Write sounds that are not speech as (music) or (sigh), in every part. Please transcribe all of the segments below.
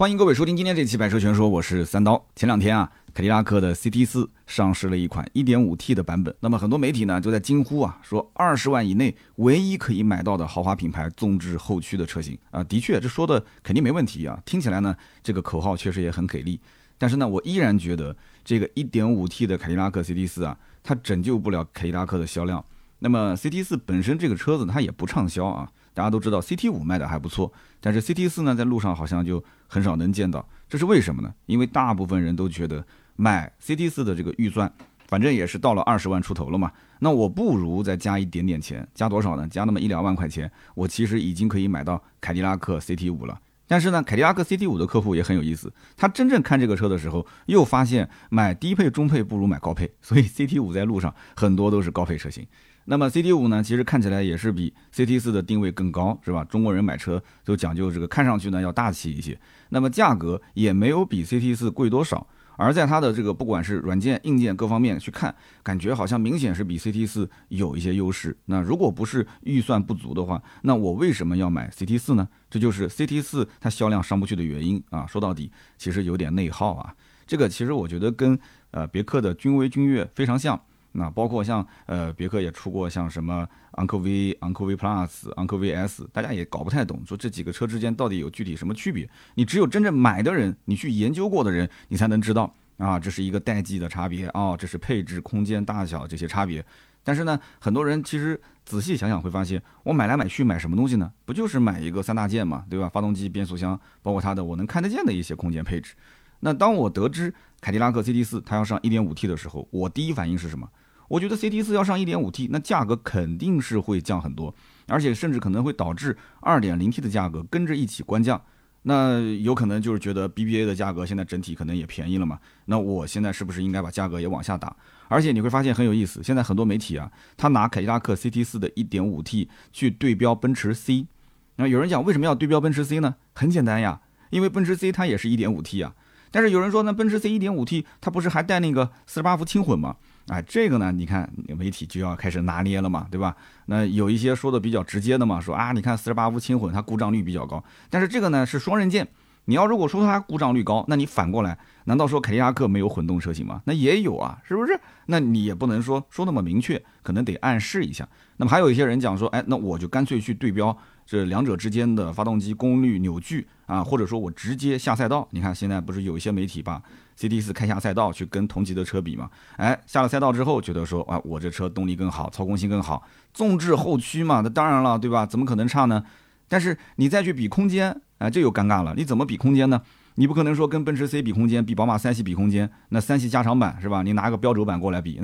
欢迎各位收听今天这期《百车全说》，我是三刀。前两天啊，凯迪拉克的 CT 四上市了一款 1.5T 的版本。那么很多媒体呢就在惊呼啊，说二十万以内唯一可以买到的豪华品牌纵置后驱的车型啊，的确这说的肯定没问题啊。听起来呢，这个口号确实也很给力。但是呢，我依然觉得这个 1.5T 的凯迪拉克 CT 四啊，它拯救不了凯迪拉克的销量。那么 CT 四本身这个车子它也不畅销啊。大家都知道 CT 五卖的还不错，但是 CT 四呢，在路上好像就很少能见到，这是为什么呢？因为大部分人都觉得买 CT 四的这个预算，反正也是到了二十万出头了嘛，那我不如再加一点点钱，加多少呢？加那么一两万块钱，我其实已经可以买到凯迪拉克 CT 五了。但是呢，凯迪拉克 CT 五的客户也很有意思，他真正看这个车的时候，又发现买低配、中配不如买高配，所以 CT 五在路上很多都是高配车型。那么 CT 五呢，其实看起来也是比 CT 四的定位更高，是吧？中国人买车都讲究这个，看上去呢要大气一些。那么价格也没有比 CT 四贵多少，而在它的这个不管是软件、硬件各方面去看，感觉好像明显是比 CT 四有一些优势。那如果不是预算不足的话，那我为什么要买 CT 四呢？这就是 CT 四它销量上不去的原因啊。说到底，其实有点内耗啊。这个其实我觉得跟呃别克的君威、君越非常像。那包括像呃别克也出过像什么昂科威、昂科威 Plus、昂科威 S，大家也搞不太懂，说这几个车之间到底有具体什么区别？你只有真正买的人，你去研究过的人，你才能知道啊，这是一个代际的差别啊，这是配置、空间、大小这些差别。但是呢，很多人其实仔细想想会发现，我买来买去买什么东西呢？不就是买一个三大件嘛，对吧？发动机、变速箱，包括它的我能看得见的一些空间配置。那当我得知凯迪拉克 CT 四它要上 1.5T 的时候，我第一反应是什么？我觉得 CT 四要上 1.5T，那价格肯定是会降很多，而且甚至可能会导致 2.0T 的价格跟着一起关降。那有可能就是觉得 BBA 的价格现在整体可能也便宜了嘛？那我现在是不是应该把价格也往下打？而且你会发现很有意思，现在很多媒体啊，他拿凯迪拉克 CT 四的 1.5T 去对标奔驰 C。那有人讲为什么要对标奔驰 C 呢？很简单呀，因为奔驰 C 它也是一点五 T 啊。但是有人说呢，奔驰 C 1.5T 它不是还带那个四十八伏轻混吗？哎，这个呢，你看媒体就要开始拿捏了嘛，对吧？那有一些说的比较直接的嘛，说啊，你看四十八伏轻混它故障率比较高，但是这个呢是双刃剑。你要如果说它故障率高，那你反过来，难道说凯迪拉克没有混动车型吗？那也有啊，是不是？那你也不能说说那么明确，可能得暗示一下。那么还有一些人讲说，哎，那我就干脆去对标这两者之间的发动机功率扭矩啊，或者说我直接下赛道。你看现在不是有一些媒体把 CT 四开下赛道去跟同级的车比嘛？哎，下了赛道之后觉得说，啊，我这车动力更好，操控性更好，纵置后驱嘛，那当然了，对吧？怎么可能差呢？但是你再去比空间。哎，这又尴尬了，你怎么比空间呢？你不可能说跟奔驰 C 比空间，比宝马三系比空间，那三系加长版是吧？你拿个标轴版过来比，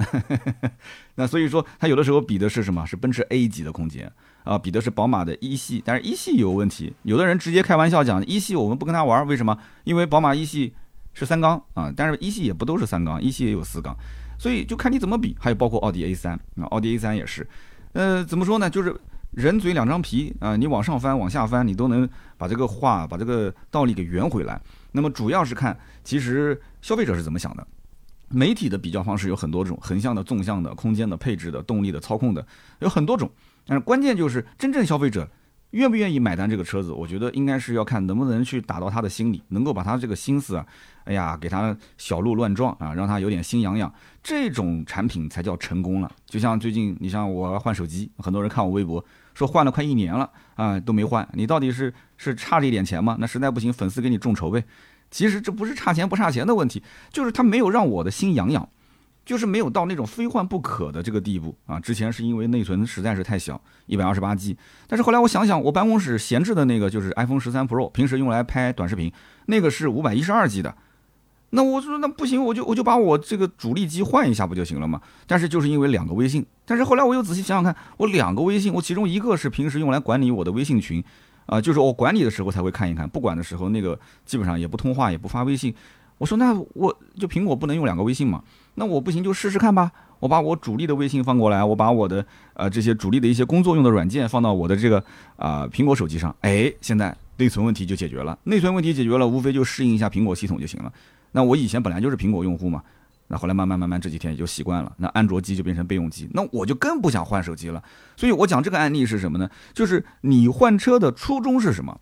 (laughs) 那所以说它有的时候比的是什么？是奔驰 A 级的空间啊，比的是宝马的一系，但是一系有问题。有的人直接开玩笑讲一系我们不跟他玩，为什么？因为宝马一系是三缸啊，但是一系也不都是三缸，一系也有四缸，所以就看你怎么比。还有包括奥迪 A 三啊，奥迪 A 三也是，呃，怎么说呢？就是。人嘴两张皮啊，你往上翻，往下翻，你都能把这个话，把这个道理给圆回来。那么主要是看，其实消费者是怎么想的。媒体的比较方式有很多种，横向的、纵向的、空间的、配置的、动力的、操控的，有很多种。但是关键就是真正消费者。愿不愿意买单这个车子？我觉得应该是要看能不能去打到他的心里，能够把他这个心思啊，哎呀，给他小鹿乱撞啊，让他有点心痒痒，这种产品才叫成功了。就像最近，你像我换手机，很多人看我微博说换了快一年了啊，都没换，你到底是是差这一点钱吗？那实在不行，粉丝给你众筹呗。其实这不是差钱不差钱的问题，就是他没有让我的心痒痒。就是没有到那种非换不可的这个地步啊！之前是因为内存实在是太小，一百二十八 G，但是后来我想想，我办公室闲置的那个就是 iPhone 十三 Pro，平时用来拍短视频，那个是五百一十二 G 的。那我说那不行，我就我就把我这个主力机换一下不就行了吗？但是就是因为两个微信，但是后来我又仔细想想看，我两个微信，我其中一个是平时用来管理我的微信群，啊，就是我管理的时候才会看一看，不管的时候那个基本上也不通话也不发微信。我说那我就苹果不能用两个微信吗？那我不行就试试看吧。我把我主力的微信放过来，我把我的呃这些主力的一些工作用的软件放到我的这个啊苹果手机上。哎，现在内存问题就解决了。内存问题解决了，无非就适应一下苹果系统就行了。那我以前本来就是苹果用户嘛，那后来慢慢慢慢这几天也就习惯了。那安卓机就变成备用机，那我就更不想换手机了。所以我讲这个案例是什么呢？就是你换车的初衷是什么？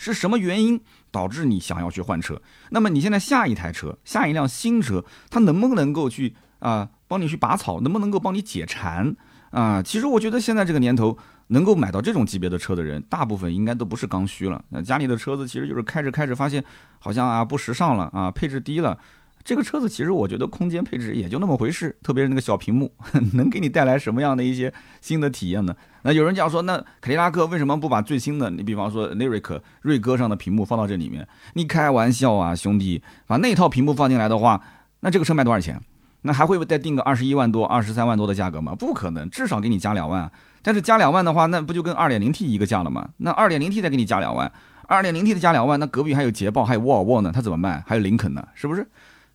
是什么原因导致你想要去换车？那么你现在下一台车，下一辆新车，它能不能够去啊帮你去拔草，能不能够帮你解馋啊？其实我觉得现在这个年头，能够买到这种级别的车的人，大部分应该都不是刚需了。那家里的车子其实就是开着开着发现好像啊不时尚了啊，配置低了。这个车子其实我觉得空间配置也就那么回事，特别是那个小屏幕，(laughs) 能给你带来什么样的一些新的体验呢？那有人讲说，那凯迪拉克为什么不把最新的，你比方说 Lyric 锐歌上的屏幕放到这里面？你开玩笑啊，兄弟，把那套屏幕放进来的话，那这个车卖多少钱？那还会再定个二十一万多、二十三万多的价格吗？不可能，至少给你加两万。但是加两万的话，那不就跟二点零 T 一个价了吗？那二点零 T 再给你加两万，二点零 T 的加两万，那隔壁还有捷豹，还有沃尔沃呢，它怎么卖？还有林肯呢，是不是？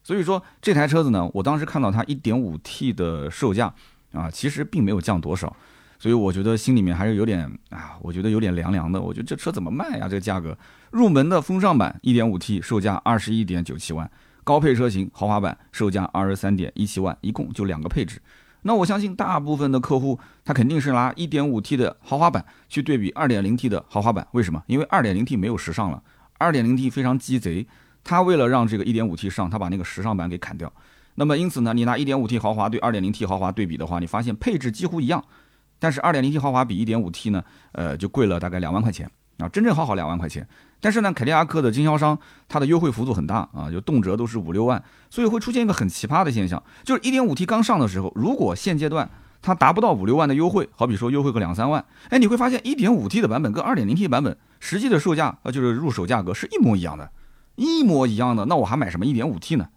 所以说这台车子呢，我当时看到它 1.5T 的售价啊，其实并没有降多少，所以我觉得心里面还是有点啊，我觉得有点凉凉的。我觉得这车怎么卖呀？这个价格，入门的风尚版 1.5T 售价21.97万，高配车型豪华版售价23.17万，一共就两个配置。那我相信大部分的客户他肯定是拿 1.5T 的豪华版去对比 2.0T 的豪华版，为什么？因为 2.0T 没有时尚了，2.0T 非常鸡贼。他为了让这个 1.5T 上，他把那个时尚版给砍掉。那么因此呢，你拿 1.5T 豪华对 2.0T 豪华对比的话，你发现配置几乎一样，但是 2.0T 豪华比 1.5T 呢，呃，就贵了大概两万块钱啊，真正好好两万块钱。但是呢，凯迪拉克的经销商它的优惠幅度很大啊，就动辄都是五六万，所以会出现一个很奇葩的现象，就是 1.5T 刚上的时候，如果现阶段它达不到五六万的优惠，好比说优惠个两三万，哎，你会发现 1.5T 的版本跟 2.0T 版本实际的售价呃，就是入手价格是一模一样的。一模一样的，那我还买什么一点五 T 呢？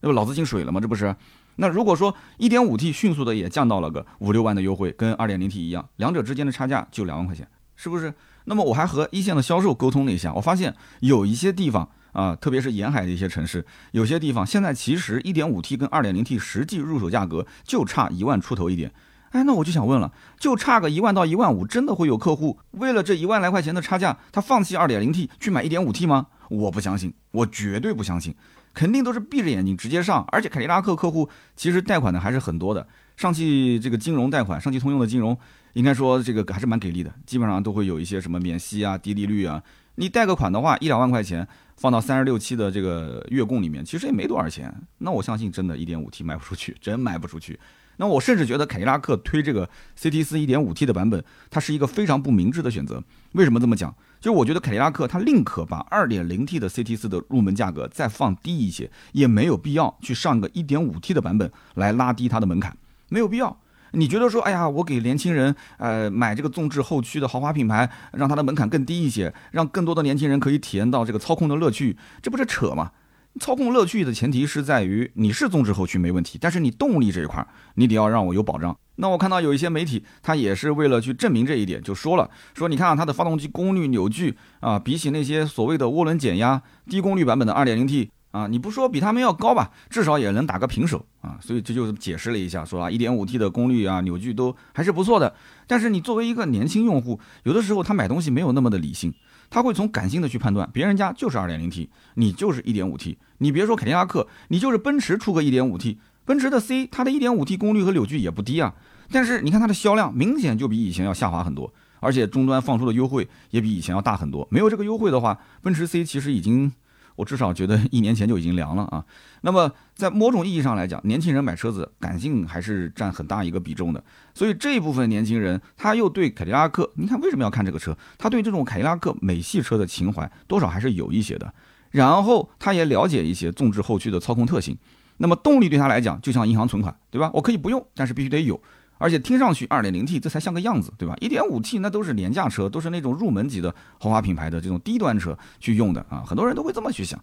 那不脑子进水了吗？这不是？那如果说一点五 T 迅速的也降到了个五六万的优惠，跟二点零 T 一样，两者之间的差价就两万块钱，是不是？那么我还和一线的销售沟通了一下，我发现有一些地方啊，特别是沿海的一些城市，有些地方现在其实一点五 T 跟二点零 T 实际入手价格就差一万出头一点。哎，那我就想问了，就差个一万到一万五，真的会有客户为了这一万来块钱的差价，他放弃二点零 T 去买一点五 T 吗？我不相信，我绝对不相信，肯定都是闭着眼睛直接上。而且凯迪拉克客户其实贷款的还是很多的，上汽这个金融贷款，上汽通用的金融应该说这个还是蛮给力的，基本上都会有一些什么免息啊、低利率啊。你贷个款的话，一两万块钱放到三十六期的这个月供里面，其实也没多少钱。那我相信真的一点五 T 卖不出去，真卖不出去。那我甚至觉得凯迪拉克推这个 CT 四一点五 T 的版本，它是一个非常不明智的选择。为什么这么讲？就我觉得凯迪拉克它宁可把 2.0T 的 CT 四的入门价格再放低一些，也没有必要去上个 1.5T 的版本来拉低它的门槛，没有必要。你觉得说，哎呀，我给年轻人呃买这个纵置后驱的豪华品牌，让它的门槛更低一些，让更多的年轻人可以体验到这个操控的乐趣，这不是扯吗？操控乐趣的前提是在于你是纵置后驱没问题，但是你动力这一块你得要让我有保障。那我看到有一些媒体，他也是为了去证明这一点，就说了说你看啊，它的发动机功率扭矩啊，比起那些所谓的涡轮减压低功率版本的 2.0T 啊，你不说比他们要高吧，至少也能打个平手啊。所以这就解释了一下，说啊，1.5T 的功率啊扭矩都还是不错的。但是你作为一个年轻用户，有的时候他买东西没有那么的理性。他会从感性的去判断，别人家就是 2.0T，你就是 1.5T。你别说凯迪拉克，你就是奔驰出个 1.5T，奔驰的 C，它的 1.5T 功率和扭矩也不低啊。但是你看它的销量明显就比以前要下滑很多，而且终端放出的优惠也比以前要大很多。没有这个优惠的话，奔驰 C 其实已经。我至少觉得一年前就已经凉了啊。那么在某种意义上来讲，年轻人买车子感性还是占很大一个比重的。所以这一部分年轻人他又对凯迪拉克，你看为什么要看这个车？他对这种凯迪拉克美系车的情怀多少还是有一些的。然后他也了解一些纵置后驱的操控特性。那么动力对他来讲就像银行存款，对吧？我可以不用，但是必须得有。而且听上去二点零 T 这才像个样子，对吧？一点五 T 那都是廉价车，都是那种入门级的豪华品牌的这种低端车去用的啊，很多人都会这么去想。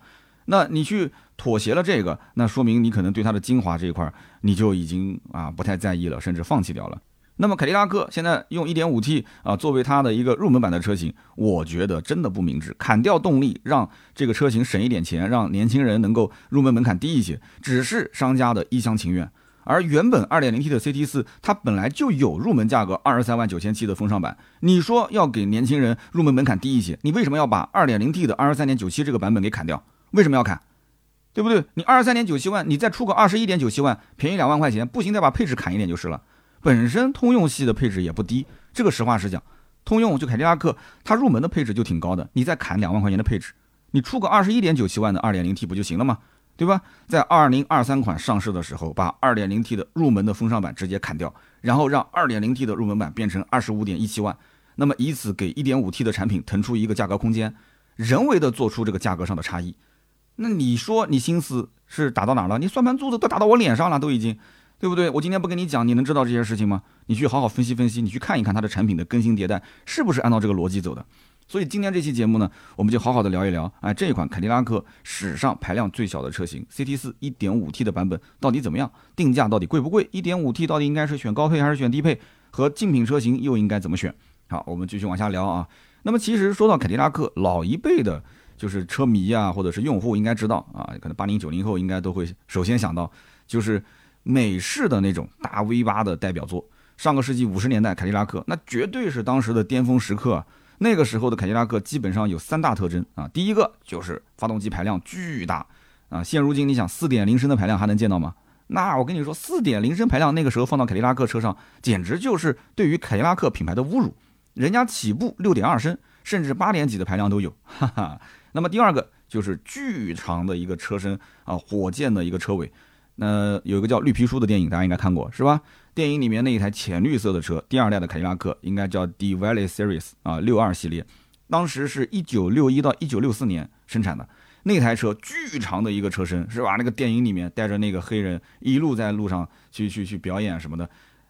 那你去妥协了这个，那说明你可能对它的精华这一块你就已经啊不太在意了，甚至放弃掉了。那么凯迪拉克现在用一点五 T 啊作为它的一个入门版的车型，我觉得真的不明智，砍掉动力，让这个车型省一点钱，让年轻人能够入门门槛低一些，只是商家的一厢情愿。而原本 2.0T 的 CT 四，它本来就有入门价格二十三万九千七的风尚版。你说要给年轻人入门门槛低一些，你为什么要把 2.0T 的二十三点九七这个版本给砍掉？为什么要砍？对不对？你二十三点九七万，你再出个二十一点九七万，便宜两万块钱，不行再把配置砍一点就是了。本身通用系的配置也不低，这个实话实讲，通用就凯迪拉克，它入门的配置就挺高的，你再砍两万块钱的配置，你出个二十一点九七万的二点零 T 不就行了吗？对吧？在二零二三款上市的时候，把二点零 T 的入门的风尚版直接砍掉，然后让二点零 T 的入门版变成二十五点一七万，那么以此给一点五 T 的产品腾出一个价格空间，人为的做出这个价格上的差异。那你说你心思是打到哪了？你算盘珠子都打到我脸上了，都已经，对不对？我今天不跟你讲，你能知道这些事情吗？你去好好分析分析，你去看一看它的产品的更新迭代是不是按照这个逻辑走的。所以今天这期节目呢，我们就好好的聊一聊，哎，这一款凯迪拉克史上排量最小的车型 CT 四 1.5T 的版本到底怎么样？定价到底贵不贵？1.5T 到底应该是选高配还是选低配？和竞品车型又应该怎么选？好，我们继续往下聊啊。那么其实说到凯迪拉克，老一辈的，就是车迷啊，或者是用户应该知道啊，可能八零九零后应该都会首先想到，就是美式的那种大 V 八的代表作。上个世纪五十年代凯迪拉克，那绝对是当时的巅峰时刻。那个时候的凯迪拉克基本上有三大特征啊，第一个就是发动机排量巨大啊，现如今你想四点零升的排量还能见到吗？那我跟你说，四点零升排量那个时候放到凯迪拉克车上，简直就是对于凯迪拉克品牌的侮辱。人家起步六点二升，甚至八点几的排量都有，哈哈。那么第二个就是巨长的一个车身啊，火箭的一个车尾。那有一个叫绿皮书的电影，大家应该看过是吧？电影里面那一台浅绿色的车，第二代的凯迪拉克应该叫 D Valley Series 啊，六二系列，当时是一九六一到一九六四年生产的。那台车巨长的一个车身是吧？那个电影里面带着那个黑人一路在路上去去去表演什么的，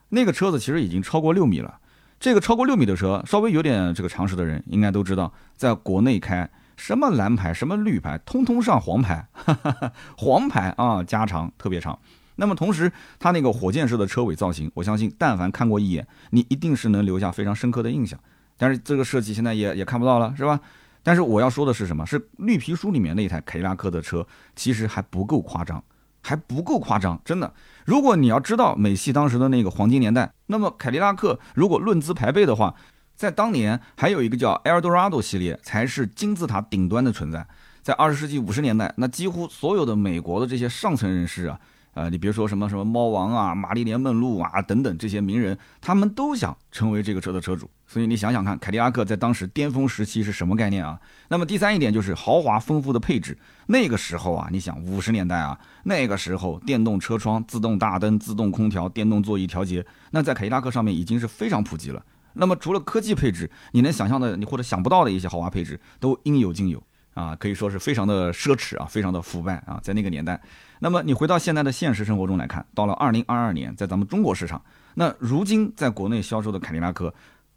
那个车子其实已经超过六米了。这个超过六米的车，稍微有点这个常识的人应该都知道，在国内开。什么蓝牌，什么绿牌，通通上黄牌，哈哈哈黄牌啊，加长特别长。那么同时，它那个火箭式的车尾造型，我相信但凡看过一眼，你一定是能留下非常深刻的印象。但是这个设计现在也也看不到了，是吧？但是我要说的是什么？是绿皮书里面那台凯迪拉克的车，其实还不够夸张，还不够夸张，真的。如果你要知道美系当时的那个黄金年代，那么凯迪拉克如果论资排辈的话。在当年，还有一个叫 Eldorado 系列才是金字塔顶端的存在。在二十世纪五十年代，那几乎所有的美国的这些上层人士啊，呃，你别说什么什么猫王啊、玛丽莲梦露啊等等这些名人，他们都想成为这个车的车主。所以你想想看，凯迪拉克在当时巅峰时期是什么概念啊？那么第三一点就是豪华丰富的配置。那个时候啊，你想五十年代啊，那个时候电动车窗、自动大灯、自动空调、电动座椅调节，那在凯迪拉克上面已经是非常普及了。那么除了科技配置，你能想象的，你或者想不到的一些豪华配置都应有尽有啊，可以说是非常的奢侈啊，非常的腐败啊，在那个年代。那么你回到现在的现实生活中来看，到了二零二二年，在咱们中国市场，那如今在国内销售的凯迪拉克，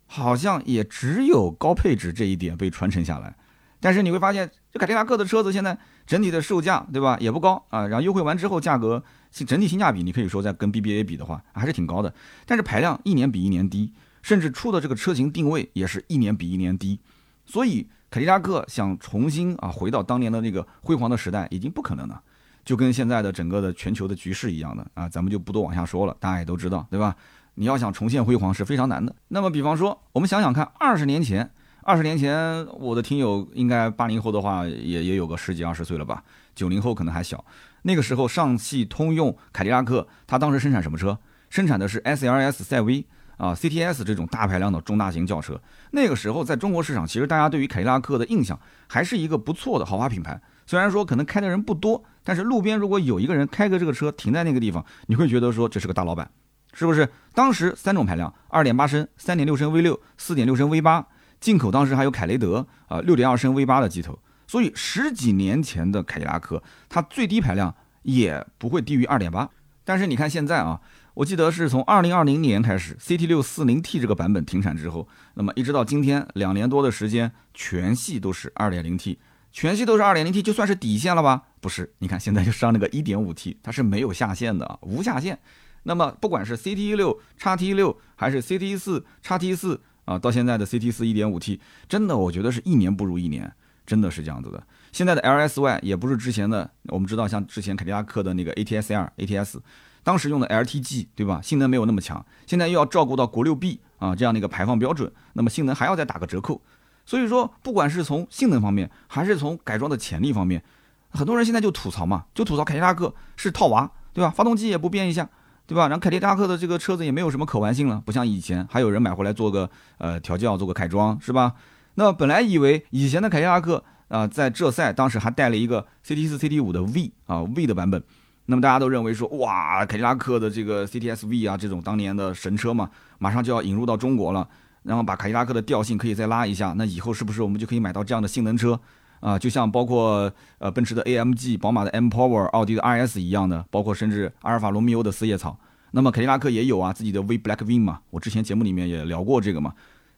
好像也只有高配置这一点被传承下来。但是你会发现，这凯迪拉克的车子现在整体的售价，对吧，也不高啊，然后优惠完之后，价格整体性价比，你可以说在跟 BBA 比的话，还是挺高的。但是排量一年比一年低。甚至出的这个车型定位也是一年比一年低，所以凯迪拉克想重新啊回到当年的那个辉煌的时代已经不可能了，就跟现在的整个的全球的局势一样的啊，咱们就不多往下说了，大家也都知道，对吧？你要想重现辉煌是非常难的。那么比方说，我们想想看，二十年前，二十年前我的听友应该八零后的话也也有个十几二十岁了吧，九零后可能还小。那个时候，上汽通用凯迪拉克它当时生产什么车？生产的是 S L S 赛威。啊，CTS 这种大排量的中大型轿车，那个时候在中国市场，其实大家对于凯迪拉克的印象还是一个不错的豪华品牌。虽然说可能开的人不多，但是路边如果有一个人开个这个车停在那个地方，你会觉得说这是个大老板，是不是？当时三种排量，二点八升、三点六升 V 六、四点六升 V 八，进口当时还有凯雷德啊，六点二升 V 八的机头。所以十几年前的凯迪拉克，它最低排量也不会低于二点八。但是你看现在啊。我记得是从二零二零年开始，CT 六四零 T 这个版本停产之后，那么一直到今天两年多的时间，全系都是二点零 T，全系都是二点零 T，就算是底线了吧？不是，你看现在就上那个一点五 T，它是没有下限的，无下限。那么不管是 CT 一六叉 T 六还是 CT 四叉 T 四啊，到现在的 CT 四一点五 T，真的我觉得是一年不如一年，真的是这样子的。现在的 LSY 也不是之前的，我们知道像之前凯迪拉克的那个 ATS-L、ATS。当时用的 LTG 对吧？性能没有那么强，现在又要照顾到国六 B 啊这样的一个排放标准，那么性能还要再打个折扣。所以说，不管是从性能方面，还是从改装的潜力方面，很多人现在就吐槽嘛，就吐槽凯迪拉克是套娃，对吧？发动机也不变一下，对吧？然后凯迪拉克的这个车子也没有什么可玩性了，不像以前还有人买回来做个呃调教、做个改装，是吧？那本来以为以前的凯迪拉克啊，在这赛当时还带了一个 CT 四、CT 五的 V 啊 V 的版本，那么大家都认为说哇，凯迪拉克的这个 CTS V 啊这种当年的神车嘛，马上就要引入到中国了，然后把凯迪拉克的调性可以再拉一下，那以后是不是我们就可以买到这样的性能车啊？就像包括呃奔驰的 AMG、宝马的 M Power、奥迪的 RS 一样的，包括甚至阿尔法罗密欧的四叶草，那么凯迪拉克也有啊自己的 V Black Win 嘛，我之前节目里面也聊过这个嘛。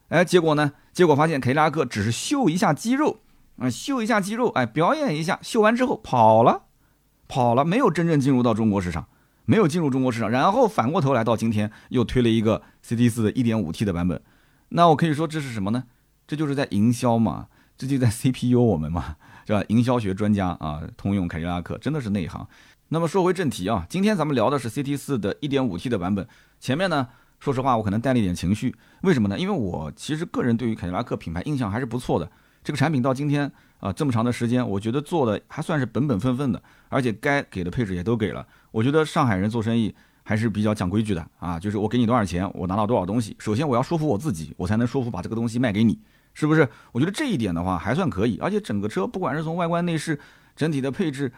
哎，结果呢？结果发现凯迪拉克只是秀一下肌肉，啊，秀一下肌肉，哎，表演一下，秀完之后跑了，跑了，没有真正进入到中国市场，没有进入中国市场，然后反过头来到今天又推了一个 CT 四的 1.5T 的版本，那我可以说这是什么呢？这就是在营销嘛，这就在 CPU 我们嘛，是吧？营销学专家啊，通用凯迪拉克真的是内行。那么说回正题啊，今天咱们聊的是 CT 四的 1.5T 的版本，前面呢？说实话，我可能带了一点情绪，为什么呢？因为我其实个人对于凯迪拉克品牌印象还是不错的。这个产品到今天啊这么长的时间，我觉得做的还算是本本分分的，而且该给的配置也都给了。我觉得上海人做生意还是比较讲规矩的啊，就是我给你多少钱，我拿到多少东西。首先我要说服我自己，我才能说服把这个东西卖给你，是不是？我觉得这一点的话还算可以，而且整个车不管是从外观内饰、整体的配置，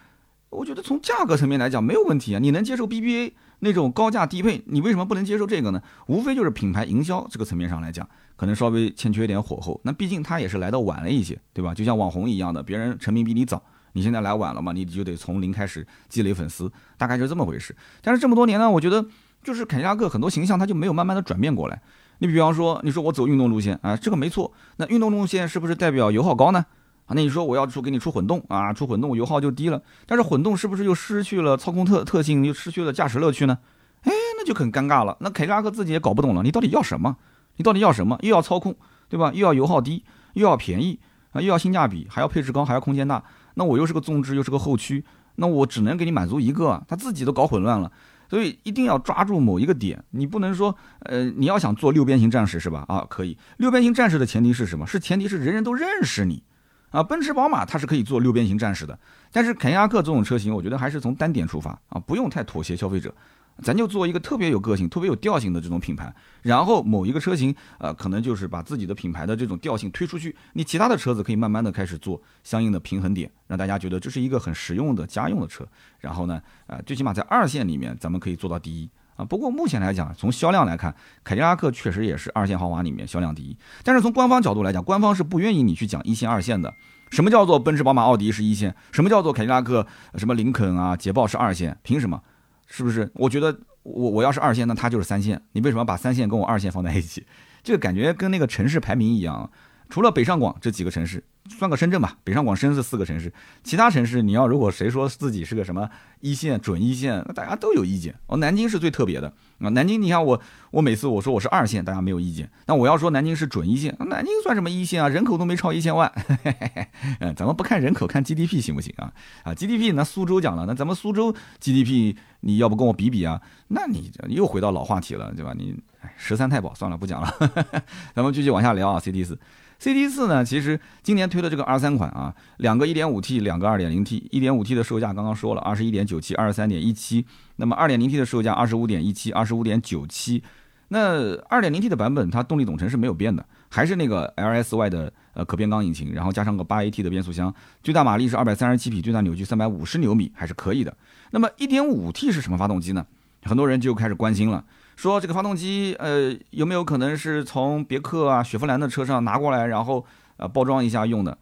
我觉得从价格层面来讲没有问题啊，你能接受 BBA？那种高价低配，你为什么不能接受这个呢？无非就是品牌营销这个层面上来讲，可能稍微欠缺一点火候。那毕竟它也是来的晚了一些，对吧？就像网红一样的，别人成名比你早，你现在来晚了嘛，你就得从零开始积累粉丝，大概是这么回事。但是这么多年呢，我觉得就是凯迪拉克很多形象它就没有慢慢的转变过来。你比方说，你说我走运动路线啊，这个没错。那运动路线是不是代表油耗高呢？啊，那你说我要出给你出混动啊，出混动油耗就低了，但是混动是不是又失去了操控特特性，又失去了驾驶乐趣呢？哎，那就很尴尬了。那凯迪拉克自己也搞不懂了，你到底要什么？你到底要什么？又要操控，对吧？又要油耗低，又要便宜啊，又要性价比，还要配置高，还要空间大。那我又是个纵置，又是个后驱，那我只能给你满足一个，他自己都搞混乱了。所以一定要抓住某一个点，你不能说，呃，你要想做六边形战士是吧？啊，可以。六边形战士的前提是什么？是前提是人人都认识你。啊，奔驰、宝马它是可以做六边形战士的，但是凯迪拉克这种车型，我觉得还是从单点出发啊，不用太妥协消费者，咱就做一个特别有个性、特别有调性的这种品牌，然后某一个车型，呃，可能就是把自己的品牌的这种调性推出去，你其他的车子可以慢慢的开始做相应的平衡点，让大家觉得这是一个很实用的家用的车，然后呢，呃，最起码在二线里面咱们可以做到第一。啊，不过目前来讲，从销量来看，凯迪拉克确实也是二线豪华里面销量第一。但是从官方角度来讲，官方是不愿意你去讲一线、二线的。什么叫做奔驰、宝马、奥迪是一线？什么叫做凯迪拉克、什么林肯啊、捷豹是二线？凭什么？是不是？我觉得我我要是二线，那它就是三线。你为什么把三线跟我二线放在一起？这个感觉跟那个城市排名一样。除了北上广这几个城市。算个深圳吧，北上广深是四个城市，其他城市你要如果谁说自己是个什么一线准一线，那大家都有意见。哦，南京是最特别的啊，南京你看我我每次我说我是二线，大家没有意见。那我要说南京是准一线，南京算什么一线啊？人口都没超一千万。嗯，咱们不看人口，看 GDP 行不行啊？啊，GDP 那苏州讲了，那咱们苏州 GDP 你要不跟我比比啊？那你又回到老话题了，对吧？你十三太保算了，不讲了。(laughs) 咱们继续往下聊啊，CT 四。CT 四呢，其实今年推的这个 R 三款啊，两个 1.5T，两个 2.0T，1.5T 的售价刚刚说了，二十一点九七，二十三点一七，那么 2.0T 的售价二十五点一七，二十五点九七，那 2.0T 的版本它动力总成是没有变的，还是那个 LSY 的呃可变缸引擎，然后加上个 8AT 的变速箱，最大马力是二百三十七匹，最大扭矩三百五十牛米，还是可以的。那么 1.5T 是什么发动机呢？很多人就开始关心了。说这个发动机，呃，有没有可能是从别克啊、雪佛兰的车上拿过来，然后呃包装一下用的？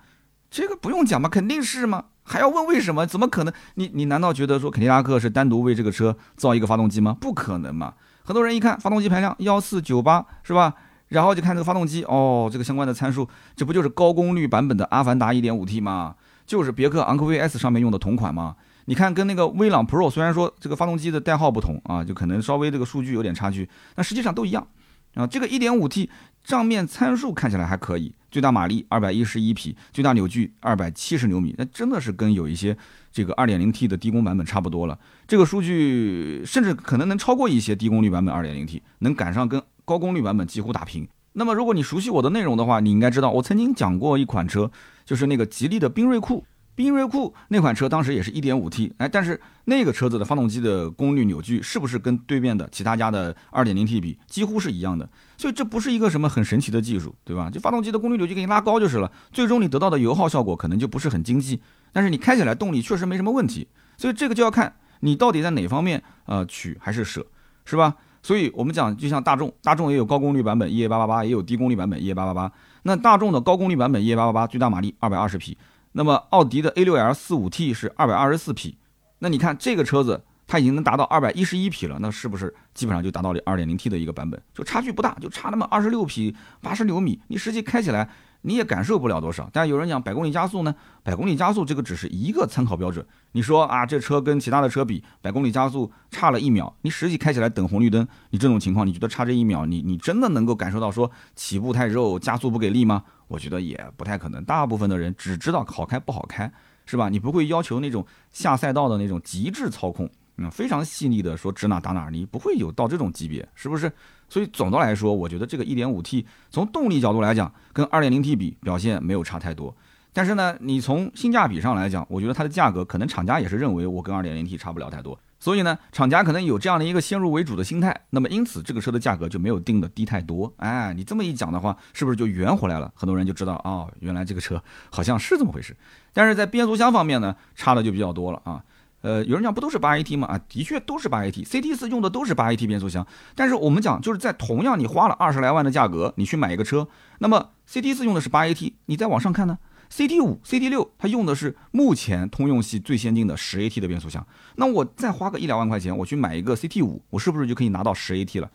这个不用讲吧，肯定是嘛，还要问为什么？怎么可能？你你难道觉得说凯迪拉克是单独为这个车造一个发动机吗？不可能嘛！很多人一看发动机排量幺四九八是吧？然后就看这个发动机，哦，这个相关的参数，这不就是高功率版本的阿凡达 1.5T 吗？就是别克昂科威 S 上面用的同款吗？你看，跟那个威朗 Pro 虽然说这个发动机的代号不同啊，就可能稍微这个数据有点差距，但实际上都一样啊。这个 1.5T 账面参数看起来还可以，最大马力211匹，最大扭矩270牛米，那真的是跟有一些这个 2.0T 的低功版本差不多了。这个数据甚至可能能超过一些低功率版本 2.0T，能赶上跟高功率版本几乎打平。那么如果你熟悉我的内容的话，你应该知道我曾经讲过一款车，就是那个吉利的缤瑞酷。缤瑞酷那款车当时也是一点五 T，哎，但是那个车子的发动机的功率扭矩是不是跟对面的其他家的二点零 T 比几乎是一样的？所以这不是一个什么很神奇的技术，对吧？就发动机的功率扭矩给你拉高就是了，最终你得到的油耗效果可能就不是很经济，但是你开起来动力确实没什么问题。所以这个就要看你到底在哪方面呃取还是舍，是吧？所以我们讲就像大众，大众也有高功率版本 EA 八八八，也有低功率版本 EA 八八八。那大众的高功率版本 EA 八八八最大马力二百二十匹。那么奥迪的 A6L 45T 是二百二十四匹，那你看这个车子它已经能达到二百一十一匹了，那是不是基本上就达到了二点零 T 的一个版本？就差距不大，就差那么二十六匹八十牛米，你实际开起来。你也感受不了多少，但有人讲百公里加速呢，百公里加速这个只是一个参考标准。你说啊，这车跟其他的车比，百公里加速差了一秒，你实际开起来等红绿灯，你这种情况，你觉得差这一秒，你你真的能够感受到说起步太肉，加速不给力吗？我觉得也不太可能。大部分的人只知道好开不好开，是吧？你不会要求那种下赛道的那种极致操控，嗯，非常细腻的说指哪打哪，你不会有到这种级别，是不是？所以总的来说，我觉得这个 1.5T 从动力角度来讲，跟 2.0T 比表现没有差太多。但是呢，你从性价比上来讲，我觉得它的价格可能厂家也是认为我跟 2.0T 差不了太多。所以呢，厂家可能有这样的一个先入为主的心态。那么因此，这个车的价格就没有定的低太多。哎，你这么一讲的话，是不是就圆回来了？很多人就知道啊，原来这个车好像是这么回事。但是在变速箱方面呢，差的就比较多了啊。呃，有人讲不都是八 AT 吗？啊，的确都是八 AT，CT 四用的都是八 AT 变速箱。但是我们讲，就是在同样你花了二十来万的价格，你去买一个车，那么 CT 四用的是八 AT，你再往上看呢，CT 五、CT 六它用的是目前通用系最先进的十 AT 的变速箱。那我再花个一两万块钱，我去买一个 CT 五，我是不是就可以拿到十 AT 了？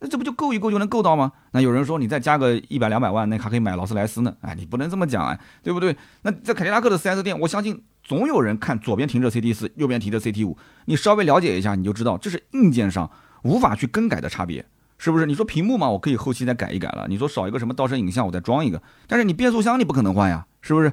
那这不就够一够就能够到吗？那有人说你再加个一百两百万，那还可以买劳斯莱斯呢？哎，你不能这么讲哎，对不对？那在凯迪拉克的 4S 店，我相信。总有人看左边停着 CT 四，右边停着 CT 五，你稍微了解一下，你就知道这是硬件上无法去更改的差别，是不是？你说屏幕嘛，我可以后期再改一改了。你说少一个什么倒车影像，我再装一个。但是你变速箱你不可能换呀，是不是？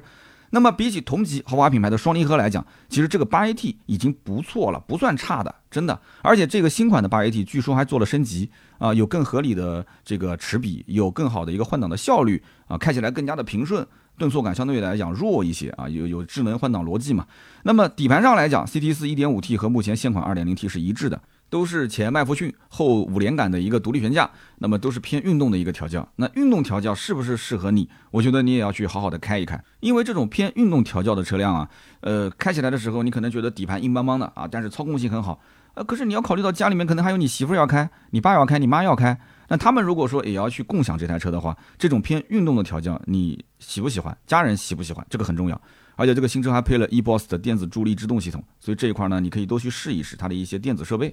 那么比起同级豪华品牌的双离合来讲，其实这个八 AT 已经不错了，不算差的，真的。而且这个新款的八 AT 据说还做了升级啊，有更合理的这个齿比，有更好的一个换挡的效率啊，开起来更加的平顺。顿挫感相对来讲弱一些啊，有有智能换挡逻辑嘛。那么底盘上来讲，CT 四 1.5T 和目前现款 2.0T 是一致的，都是前麦弗逊后五连杆的一个独立悬架，那么都是偏运动的一个调教。那运动调教是不是适合你？我觉得你也要去好好的开一开，因为这种偏运动调教的车辆啊，呃，开起来的时候你可能觉得底盘硬邦邦的啊，但是操控性很好。呃，可是你要考虑到家里面可能还有你媳妇要开，你爸要开，你妈要开。那他们如果说也要去共享这台车的话，这种偏运动的调教，你喜不喜欢？家人喜不喜欢？这个很重要。而且这个新车还配了 eBOSS 的电子助力制动系统，所以这一块呢，你可以多去试一试它的一些电子设备。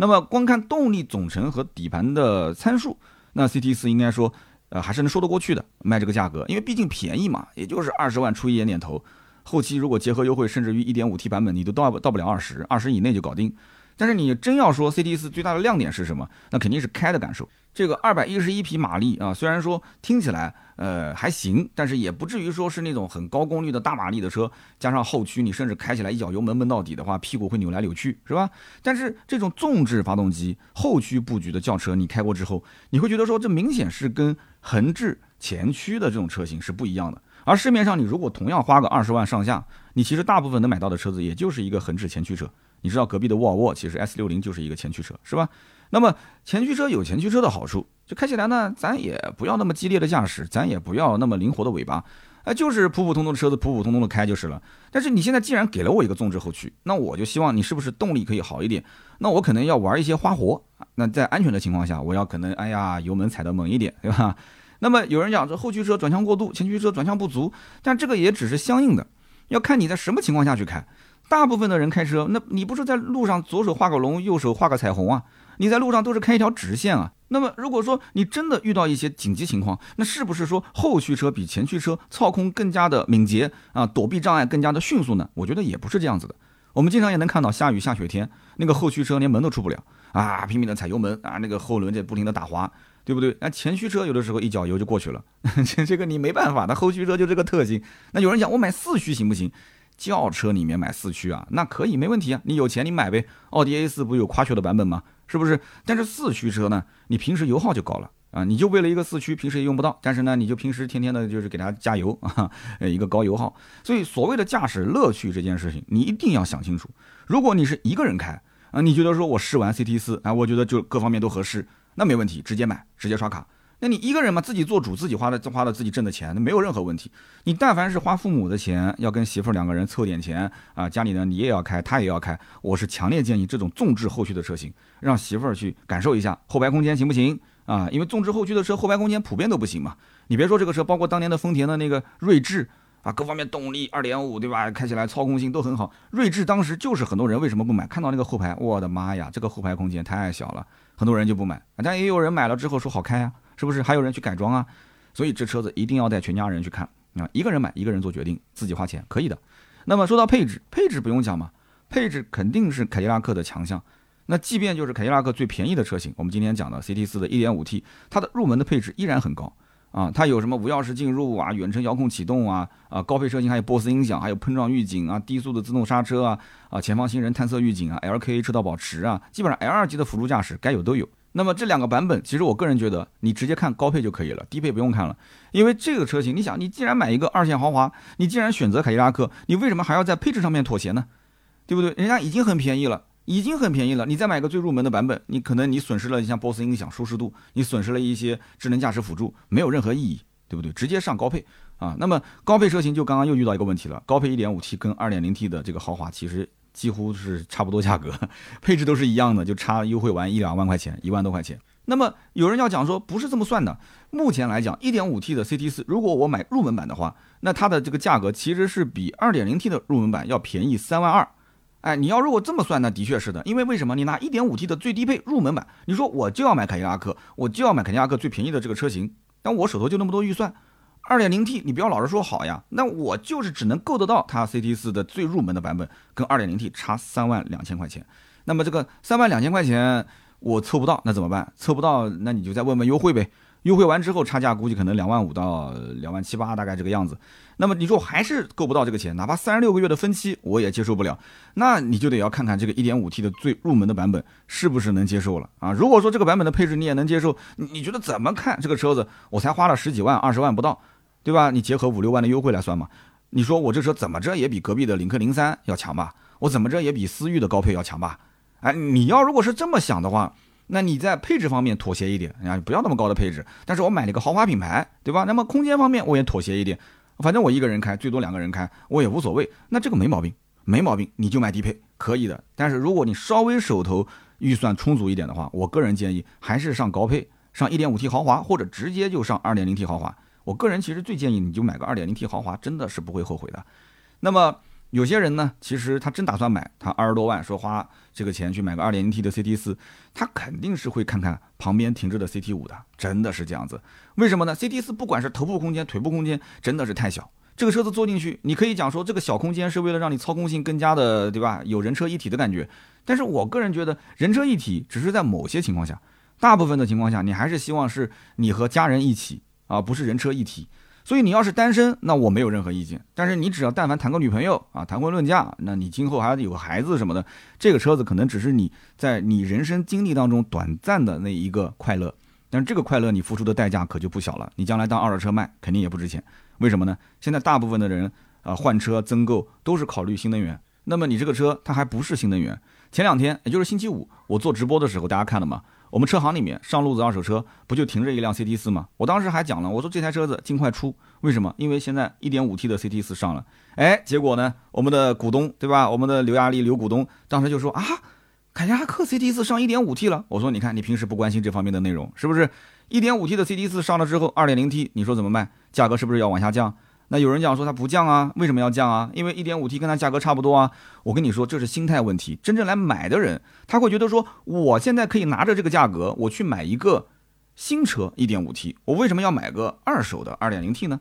那么光看动力总成和底盘的参数，那 CT 四应该说，呃，还是能说得过去的，卖这个价格，因为毕竟便宜嘛，也就是二十万出一点点头。后期如果结合优惠，甚至于一点五 T 版本，你都到到不了二十，二十以内就搞定。但是你真要说 CT 四最大的亮点是什么？那肯定是开的感受。这个二百一十一匹马力啊，虽然说听起来呃还行，但是也不至于说是那种很高功率的大马力的车。加上后驱，你甚至开起来一脚油门闷到底的话，屁股会扭来扭去，是吧？但是这种纵置发动机后驱布局的轿车，你开过之后，你会觉得说这明显是跟横置前驱的这种车型是不一样的。而市面上你如果同样花个二十万上下，你其实大部分能买到的车子也就是一个横置前驱车。你知道隔壁的沃尔沃其实 S 六零就是一个前驱车，是吧？那么前驱车有前驱车的好处，就开起来呢，咱也不要那么激烈的驾驶，咱也不要那么灵活的尾巴，哎，就是普普通通的车子，普普通通的开就是了。但是你现在既然给了我一个纵置后驱，那我就希望你是不是动力可以好一点？那我可能要玩一些花活，那在安全的情况下，我要可能哎呀油门踩得猛一点，对吧？那么有人讲这后驱车转向过度，前驱车转向不足，但这个也只是相应的，要看你在什么情况下去开。大部分的人开车，那你不是在路上左手画个龙，右手画个彩虹啊？你在路上都是开一条直线啊。那么如果说你真的遇到一些紧急情况，那是不是说后驱车比前驱车操控更加的敏捷啊，躲避障碍更加的迅速呢？我觉得也不是这样子的。我们经常也能看到下雨下雪天，那个后驱车连门都出不了啊，拼命的踩油门啊，那个后轮在不停的打滑，对不对？那前驱车有的时候一脚油就过去了，这 (laughs) 这个你没办法，那后驱车就这个特性。那有人讲我买四驱行不行？轿车里面买四驱啊，那可以没问题啊，你有钱你买呗。奥迪 A 四不有夸秀的版本吗？是不是？但是四驱车呢，你平时油耗就高了啊，你就为了一个四驱，平时也用不到，但是呢，你就平时天天的就是给它加油 (laughs) 啊，呃，一个高油耗。所以所谓的驾驶乐趣这件事情，你一定要想清楚。如果你是一个人开啊，你觉得说我试完 CT 四啊，我觉得就各方面都合适，那没问题，直接买，直接刷卡。那你一个人嘛，自己做主，自己花的花的自己挣的钱，那没有任何问题。你但凡是花父母的钱，要跟媳妇儿两个人凑点钱啊，家里呢你也要开，他也要开，我是强烈建议这种纵置后驱的车型，让媳妇儿去感受一下后排空间行不行啊？因为纵置后驱的车后排空间普遍都不行嘛。你别说这个车，包括当年的丰田的那个锐志啊，各方面动力二点五对吧？开起来操控性都很好。锐志当时就是很多人为什么不买？看到那个后排，我的妈呀，这个后排空间太小了，很多人就不买。但也有人买了之后说好开啊。是不是还有人去改装啊？所以这车子一定要带全家人去看啊！一个人买，一个人做决定，自己花钱可以的。那么说到配置，配置不用讲嘛，配置肯定是凯迪拉克的强项。那即便就是凯迪拉克最便宜的车型，我们今天讲的 CT 四的 1.5T，它的入门的配置依然很高啊！它有什么无钥匙进入啊、远程遥控启动啊、啊高配车型还有 BOSE 音响，还有碰撞预警啊、低速的自动刹车啊、啊前方行人探测预警啊、LKA 车道保持啊，基本上 L 二级的辅助驾驶该有都有。那么这两个版本，其实我个人觉得，你直接看高配就可以了，低配不用看了。因为这个车型，你想，你既然买一个二线豪华，你既然选择凯迪拉克，你为什么还要在配置上面妥协呢？对不对？人家已经很便宜了，已经很便宜了，你再买个最入门的版本，你可能你损失了像 BOSE 音响舒适度，你损失了一些智能驾驶辅助，没有任何意义，对不对？直接上高配啊。那么高配车型就刚刚又遇到一个问题了，高配 1.5T 跟 2.0T 的这个豪华其实。几乎是差不多价格，(laughs) 配置都是一样的，就差优惠完一两万块钱，一万多块钱。那么有人要讲说不是这么算的。目前来讲，1.5T 的 CT 四，如果我买入门版的话，那它的这个价格其实是比 2.0T 的入门版要便宜三万二。哎，你要如果这么算，那的确是的，因为为什么？你拿 1.5T 的最低配入门版，你说我就要买凯迪拉克，我就要买凯迪拉克最便宜的这个车型，但我手头就那么多预算。二点零 T，你不要老是说好呀，那我就是只能够得到它 CT 四的最入门的版本，跟二点零 T 差三万两千块钱。那么这个三万两千块钱我凑不到，那怎么办？凑不到，那你就再问问优惠呗。优惠完之后，差价估计可能两万五到两万七八，大概这个样子。那么你说我还是够不到这个钱，哪怕三十六个月的分期我也接受不了，那你就得要看看这个一点五 T 的最入门的版本是不是能接受了啊？如果说这个版本的配置你也能接受，你觉得怎么看这个车子？我才花了十几万、二十万不到。对吧？你结合五六万的优惠来算嘛？你说我这车怎么着也比隔壁的领克零三要强吧？我怎么着也比思域的高配要强吧？哎，你要如果是这么想的话，那你在配置方面妥协一点，啊，不要那么高的配置。但是我买了一个豪华品牌，对吧？那么空间方面我也妥协一点，反正我一个人开，最多两个人开，我也无所谓。那这个没毛病，没毛病，你就买低配可以的。但是如果你稍微手头预算充足一点的话，我个人建议还是上高配，上 1.5T 豪华，或者直接就上 2.0T 豪华。我个人其实最建议你就买个 2.0T 豪华，真的是不会后悔的。那么有些人呢，其实他真打算买，他二十多万说花这个钱去买个 2.0T 的 CT 四，他肯定是会看看旁边停着的 CT 五的，真的是这样子。为什么呢？CT 四不管是头部空间、腿部空间，真的是太小。这个车子坐进去，你可以讲说这个小空间是为了让你操控性更加的，对吧？有人车一体的感觉。但是我个人觉得，人车一体只是在某些情况下，大部分的情况下，你还是希望是你和家人一起。啊，不是人车一体，所以你要是单身，那我没有任何意见。但是你只要但凡谈个女朋友啊，谈婚论嫁，那你今后还要有个孩子什么的，这个车子可能只是你在你人生经历当中短暂的那一个快乐，但是这个快乐你付出的代价可就不小了。你将来当二手车卖，肯定也不值钱。为什么呢？现在大部分的人啊换车增购都是考虑新能源，那么你这个车它还不是新能源。前两天也就是星期五，我做直播的时候，大家看了吗？我们车行里面上路子二手车不就停着一辆 CT 四吗？我当时还讲了，我说这台车子尽快出，为什么？因为现在 1.5T 的 CT 四上了，哎，结果呢，我们的股东对吧？我们的刘亚丽刘股东当时就说啊，凯迪拉克 CT 四上 1.5T 了。我说你看你平时不关心这方面的内容，是不是？1.5T 的 CT 四上了之后，2.0T 你说怎么卖？价格是不是要往下降？那有人讲说它不降啊，为什么要降啊？因为一点五 T 跟它价格差不多啊。我跟你说，这是心态问题。真正来买的人，他会觉得说，我现在可以拿着这个价格，我去买一个新车一点五 T，我为什么要买个二手的二点零 T 呢？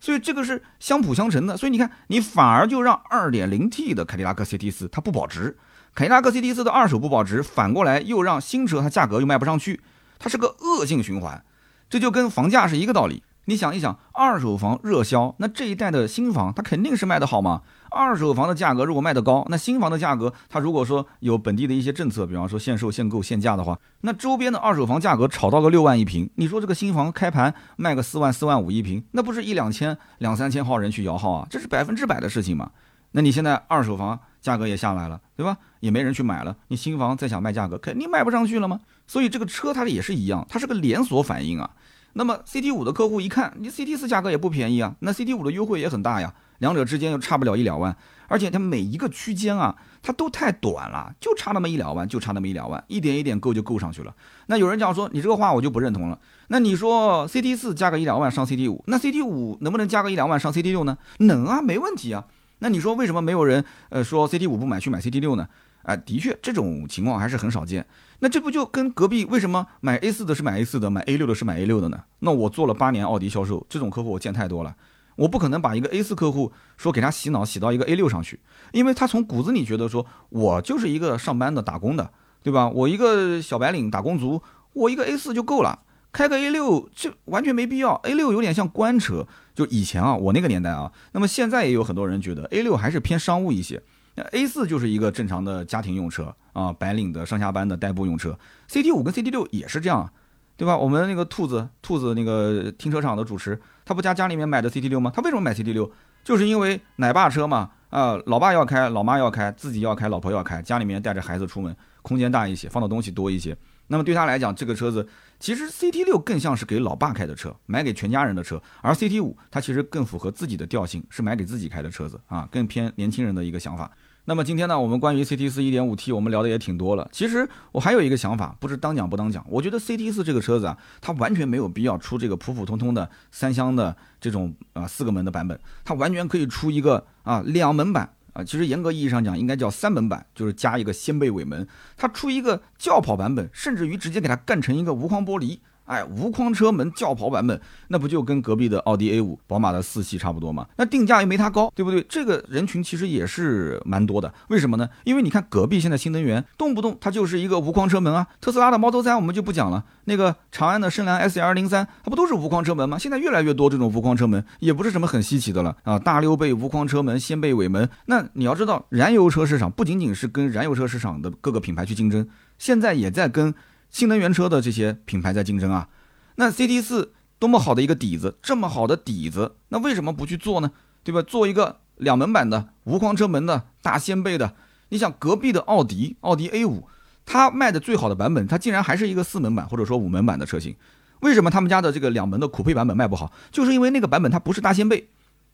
所以这个是相辅相成的。所以你看，你反而就让二点零 T 的凯迪拉克 CT 四它不保值，凯迪拉克 CT 四的二手不保值，反过来又让新车它价格又卖不上去，它是个恶性循环。这就跟房价是一个道理。你想一想，二手房热销，那这一代的新房它肯定是卖的好吗？二手房的价格如果卖得高，那新房的价格，它如果说有本地的一些政策，比方说限售、限购、限价的话，那周边的二手房价格炒到个六万一平，你说这个新房开盘卖个四万、四万五一平，那不是一两千、两三千号人去摇号啊？这是百分之百的事情嘛？那你现在二手房价格也下来了，对吧？也没人去买了，你新房再想卖价格，肯定卖不上去了吗？所以这个车它也是一样，它是个连锁反应啊。那么 CT 五的客户一看，你 CT 四价格也不便宜啊，那 CT 五的优惠也很大呀，两者之间又差不了一两万，而且它每一个区间啊，它都太短了，就差那么一两万，就差那么一两万，一点一点够就够上去了。那有人讲说，你这个话我就不认同了。那你说 CT 四加个一两万上 CT 五，那 CT 五能不能加个一两万上 CT 六呢？能啊，没问题啊。那你说为什么没有人呃说 CT 五不买去买 CT 六呢？啊，的确这种情况还是很少见。那这不就跟隔壁为什么买 A 四的是买 A 四的，买 A 六的是买 A 六的呢？那我做了八年奥迪销售，这种客户我见太多了。我不可能把一个 A 四客户说给他洗脑洗到一个 A 六上去，因为他从骨子里觉得说我就是一个上班的打工的，对吧？我一个小白领打工族，我一个 A 四就够了，开个 A 六这完全没必要。A 六有点像官车，就以前啊，我那个年代啊，那么现在也有很多人觉得 A 六还是偏商务一些。那 A 四就是一个正常的家庭用车啊，白领的上下班的代步用车。CT 五跟 CT 六也是这样，对吧？我们那个兔子兔子那个停车场的主持，他不家家里面买的 CT 六吗？他为什么买 CT 六？就是因为奶爸车嘛，啊，老爸要开，老妈要开，自己要开，老婆要开，家里面带着孩子出门，空间大一些，放的东西多一些。那么对他来讲，这个车子其实 CT 六更像是给老爸开的车，买给全家人的车，而 CT 五它其实更符合自己的调性，是买给自己开的车子啊，更偏年轻人的一个想法。那么今天呢，我们关于 CT 四 1.5T 我们聊的也挺多了。其实我还有一个想法，不是当讲不当讲。我觉得 CT 四这个车子啊，它完全没有必要出这个普普通通的三厢的这种啊四个门的版本，它完全可以出一个啊两门版啊。其实严格意义上讲，应该叫三门版，就是加一个掀背尾门，它出一个轿跑版本，甚至于直接给它干成一个无框玻璃。哎，无框车门轿跑版本，那不就跟隔壁的奥迪 A 五、宝马的四系差不多吗？那定价又没它高，对不对？这个人群其实也是蛮多的。为什么呢？因为你看隔壁现在新能源动不动它就是一个无框车门啊。特斯拉的 Model 3我们就不讲了，那个长安的深蓝 S L 零三，它不都是无框车门吗？现在越来越多这种无框车门，也不是什么很稀奇的了啊。大溜背无框车门、掀背尾门，那你要知道，燃油车市场不仅仅是跟燃油车市场的各个品牌去竞争，现在也在跟。新能源车的这些品牌在竞争啊，那 CT 四多么好的一个底子，这么好的底子，那为什么不去做呢？对吧？做一个两门版的无框车门的大掀背的，你想隔壁的奥迪，奥迪 A 五，它卖的最好的版本，它竟然还是一个四门版或者说五门版的车型，为什么他们家的这个两门的酷配版本卖不好？就是因为那个版本它不是大掀背，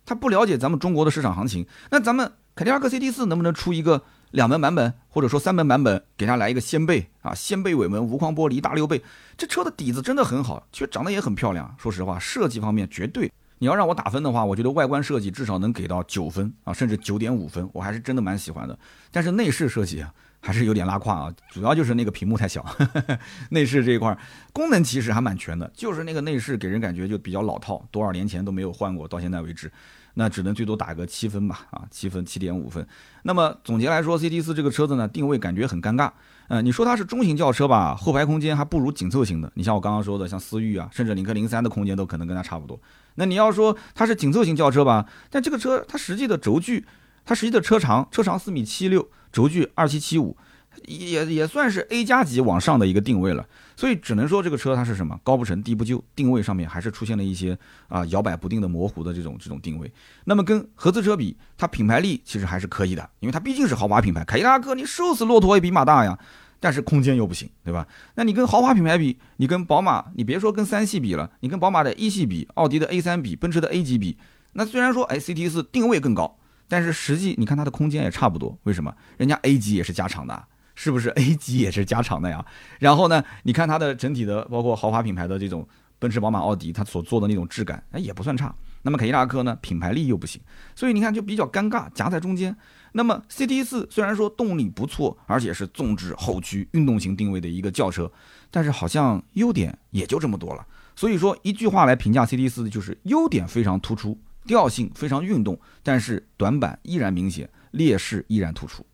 它不了解咱们中国的市场行情。那咱们凯迪拉克 CT 四能不能出一个？两门版本，或者说三门版本，给它来一个掀背啊，掀背尾门，无框玻璃，大溜背，这车的底子真的很好，其实长得也很漂亮。说实话，设计方面绝对，你要让我打分的话，我觉得外观设计至少能给到九分啊，甚至九点五分，我还是真的蛮喜欢的。但是内饰设计，还是有点拉胯啊，主要就是那个屏幕太小。(laughs) 内饰这一块功能其实还蛮全的，就是那个内饰给人感觉就比较老套，多少年前都没有换过，到现在为止。那只能最多打个七分吧，啊，七分七点五分。那么总结来说，CT 四这个车子呢，定位感觉很尴尬。嗯，你说它是中型轿车吧，后排空间还不如紧凑型的。你像我刚刚说的，像思域啊，甚至领克零三的空间都可能跟它差不多。那你要说它是紧凑型轿车吧，但这个车它实际的轴距，它实际的车长，车长四米七六，轴距二七七五。也也算是 A 加级往上的一个定位了，所以只能说这个车它是什么高不成低不就，定位上面还是出现了一些啊摇摆不定的模糊的这种这种定位。那么跟合资车比，它品牌力其实还是可以的，因为它毕竟是豪华品牌。凯迪拉克你瘦死骆驼也比马大呀，但是空间又不行，对吧？那你跟豪华品牌比，你跟宝马，你别说跟三系比了，你跟宝马的一系比，奥迪的 A 三比，奔驰的 A 级比，那虽然说哎 CT 四定位更高，但是实际你看它的空间也差不多。为什么？人家 A 级也是加长的。是不是 A 级也是加长的呀？然后呢，你看它的整体的，包括豪华品牌的这种奔驰、宝马、奥迪，它所做的那种质感，哎，也不算差。那么凯迪拉克呢，品牌力又不行，所以你看就比较尴尬，夹在中间。那么 CT 四虽然说动力不错，而且是纵置后驱运动型定位的一个轿车，但是好像优点也就这么多了。所以说一句话来评价 CT 四，就是优点非常突出，调性非常运动，但是短板依然明显，劣势依然突出。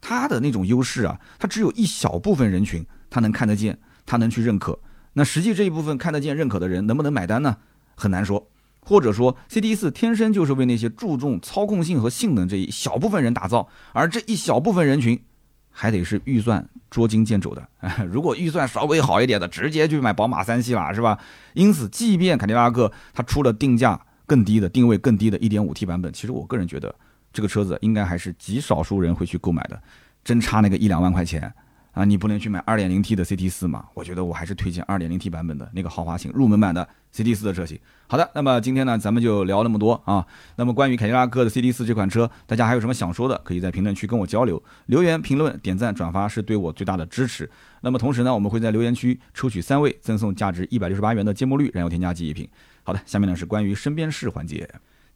它的那种优势啊，它只有一小部分人群，他能看得见，他能去认可。那实际这一部分看得见、认可的人，能不能买单呢？很难说。或者说 CT 四天生就是为那些注重操控性和性能这一小部分人打造，而这一小部分人群还得是预算捉襟见肘的。(laughs) 如果预算稍微好一点的，直接就买宝马三系了，是吧？因此，即便凯迪拉克它出了定价更低的、定位更低的 1.5T 版本，其实我个人觉得这个车子应该还是极少数人会去购买的，真差那个一两万块钱。啊，你不能去买 2.0T 的 CT 四嘛？我觉得我还是推荐 2.0T 版本的那个豪华型入门版的 CT 四的车型。好的，那么今天呢，咱们就聊那么多啊。那么关于凯迪拉克的 CT 四这款车，大家还有什么想说的，可以在评论区跟我交流，留言、评论、点赞、转发是对我最大的支持。那么同时呢，我们会在留言区抽取三位，赠送价值一百六十八元的芥末绿燃油添加剂一瓶。好的，下面呢是关于身边事环节。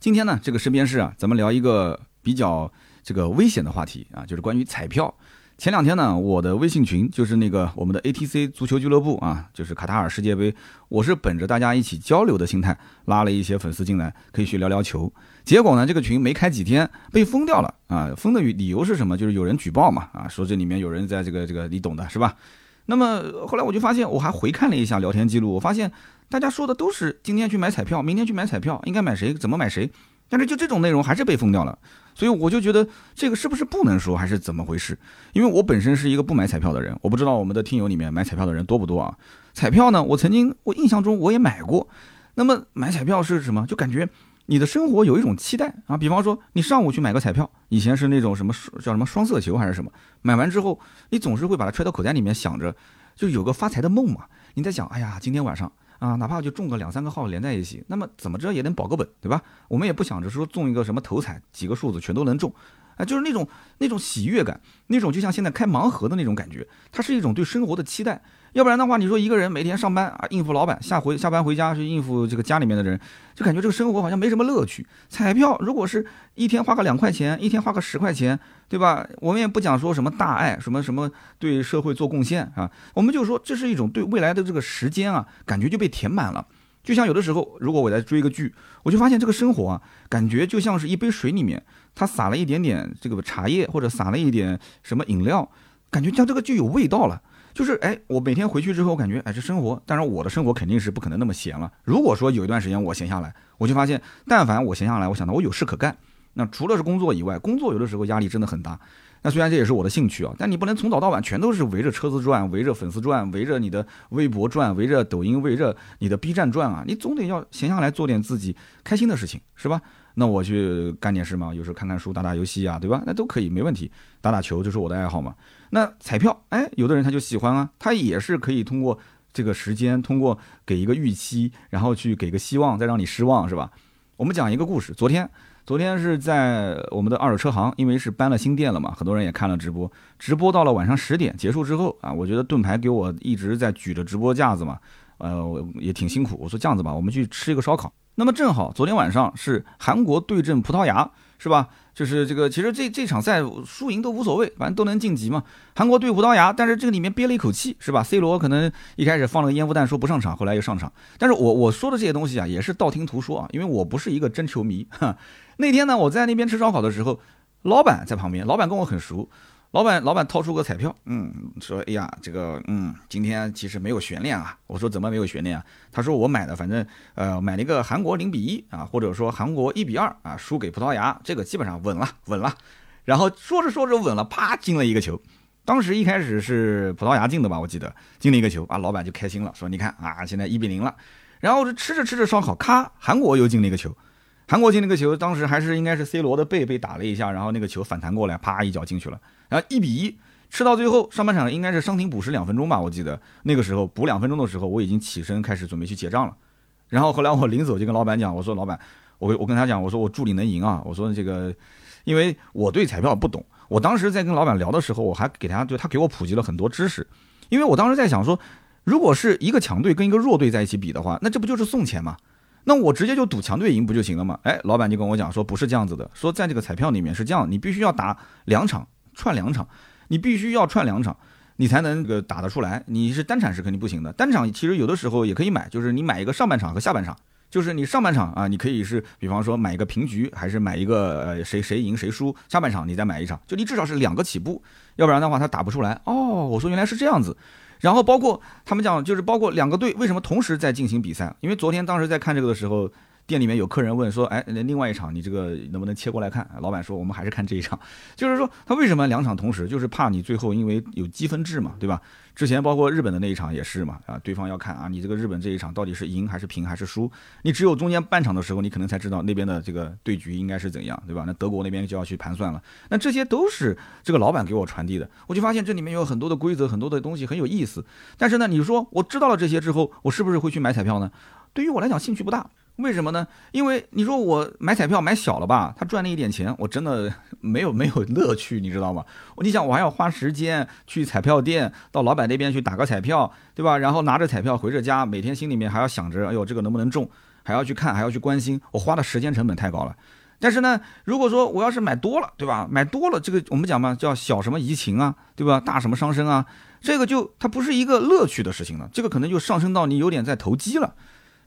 今天呢，这个身边事啊，咱们聊一个比较这个危险的话题啊，就是关于彩票。前两天呢，我的微信群就是那个 (laughs) 我们的 ATC 足球俱乐部啊，就是卡塔尔世界杯，我是本着大家一起交流的心态，拉了一些粉丝进来，可以去聊聊球。结果呢，这个群没开几天被封掉了啊！封的理由是什么？就是有人举报嘛啊，说这里面有人在这个这个，你懂的是吧？那么后来我就发现，我还回看了一下聊天记录，我发现大家说的都是今天去买彩票，明天去买彩票，应该买谁，怎么买谁。但是就这种内容还是被封掉了，所以我就觉得这个是不是不能说，还是怎么回事？因为我本身是一个不买彩票的人，我不知道我们的听友里面买彩票的人多不多啊？彩票呢，我曾经我印象中我也买过。那么买彩票是什么？就感觉你的生活有一种期待啊。比方说你上午去买个彩票，以前是那种什么叫什么双色球还是什么，买完之后你总是会把它揣到口袋里面，想着就有个发财的梦嘛。你在想，哎呀，今天晚上。啊，哪怕就中个两三个号连在一起，那么怎么着也能保个本，对吧？我们也不想着说中一个什么头彩，几个数字全都能中，啊，就是那种那种喜悦感，那种就像现在开盲盒的那种感觉，它是一种对生活的期待。要不然的话，你说一个人每天上班啊，应付老板，下回下班回家去应付这个家里面的人，就感觉这个生活好像没什么乐趣。彩票如果是一天花个两块钱，一天花个十块钱，对吧？我们也不讲说什么大爱，什么什么对社会做贡献啊，我们就说这是一种对未来的这个时间啊，感觉就被填满了。就像有的时候，如果我在追一个剧，我就发现这个生活啊，感觉就像是一杯水里面，它撒了一点点这个茶叶，或者撒了一点什么饮料，感觉像这个就有味道了。就是哎，我每天回去之后，感觉哎，这生活，当然我的生活肯定是不可能那么闲了。如果说有一段时间我闲下来，我就发现，但凡我闲下来，我想到我有事可干。那除了是工作以外，工作有的时候压力真的很大。那虽然这也是我的兴趣啊，但你不能从早到晚全都是围着车子转，围着粉丝转，围着你的微博转，围着抖音，围着你的 B 站转啊！你总得要闲下来做点自己开心的事情，是吧？那我去干点事嘛，有时候看看书、打打游戏啊，对吧？那都可以，没问题。打打球就是我的爱好嘛。那彩票，哎，有的人他就喜欢啊，他也是可以通过这个时间，通过给一个预期，然后去给个希望，再让你失望，是吧？我们讲一个故事。昨天，昨天是在我们的二手车行，因为是搬了新店了嘛，很多人也看了直播。直播到了晚上十点结束之后啊，我觉得盾牌给我一直在举着直播架子嘛，呃，也挺辛苦。我说这样子吧，我们去吃一个烧烤。那么正好昨天晚上是韩国对阵葡萄牙，是吧？就是这个，其实这这场赛输赢都无所谓，反正都能晋级嘛。韩国对葡萄牙，但是这个里面憋了一口气，是吧？C 罗可能一开始放了个烟雾弹，说不上场，后来又上场。但是我我说的这些东西啊，也是道听途说啊，因为我不是一个真球迷。(laughs) 那天呢，我在那边吃烧烤的时候，老板在旁边，老板跟我很熟。老板，老板掏出个彩票，嗯，说，哎呀，这个，嗯，今天其实没有悬念啊。我说怎么没有悬念啊？他说我买的，反正，呃，买了一个韩国零比一啊，或者说韩国一比二啊，输给葡萄牙，这个基本上稳了，稳了。然后说着说着稳了，啪进了一个球。当时一开始是葡萄牙进的吧，我记得进了一个球啊，老板就开心了，说你看啊，现在一比零了。然后吃着吃着烧烤，咔，韩国又进了一个球。韩国进那个球，当时还是应该是 C 罗的背被打了一下，然后那个球反弹过来，啪一脚进去了。然后一比一，吃到最后上半场应该是伤停补时两分钟吧，我记得那个时候补两分钟的时候，我已经起身开始准备去结账了。然后后来我临走就跟老板讲，我说老板，我我跟他讲，我说我助理能赢啊，我说这个，因为我对彩票不懂，我当时在跟老板聊的时候，我还给他就他给我普及了很多知识，因为我当时在想说，如果是一个强队跟一个弱队在一起比的话，那这不就是送钱吗？那我直接就赌强队赢不就行了吗？哎，老板就跟我讲说不是这样子的，说在这个彩票里面是这样，你必须要打两场串两场，你必须要串两场，你才能这个打得出来。你是单场是肯定不行的，单场其实有的时候也可以买，就是你买一个上半场和下半场，就是你上半场啊，你可以是比方说买一个平局，还是买一个呃谁谁赢谁输，下半场你再买一场，就你至少是两个起步，要不然的话他打不出来。哦，我说原来是这样子。然后包括他们讲，就是包括两个队为什么同时在进行比赛？因为昨天当时在看这个的时候，店里面有客人问说，哎，另外一场你这个能不能切过来看？老板说我们还是看这一场，就是说他为什么两场同时，就是怕你最后因为有积分制嘛，对吧？之前包括日本的那一场也是嘛，啊，对方要看啊，你这个日本这一场到底是赢还是平还是输？你只有中间半场的时候，你可能才知道那边的这个对局应该是怎样，对吧？那德国那边就要去盘算了。那这些都是这个老板给我传递的，我就发现这里面有很多的规则，很多的东西很有意思。但是呢，你说我知道了这些之后，我是不是会去买彩票呢？对于我来讲，兴趣不大。为什么呢？因为你说我买彩票买小了吧，他赚那一点钱，我真的 (laughs) 没有没有乐趣，你知道吗？你想，我还要花时间去彩票店，到老板那边去打个彩票，对吧？然后拿着彩票回着家，每天心里面还要想着，哎呦，这个能不能中，还要去看，还要去关心，我花的时间成本太高了。但是呢，如果说我要是买多了，对吧？买多了，这个我们讲嘛，叫小什么怡情啊，对吧？大什么伤身啊，这个就它不是一个乐趣的事情了，这个可能就上升到你有点在投机了。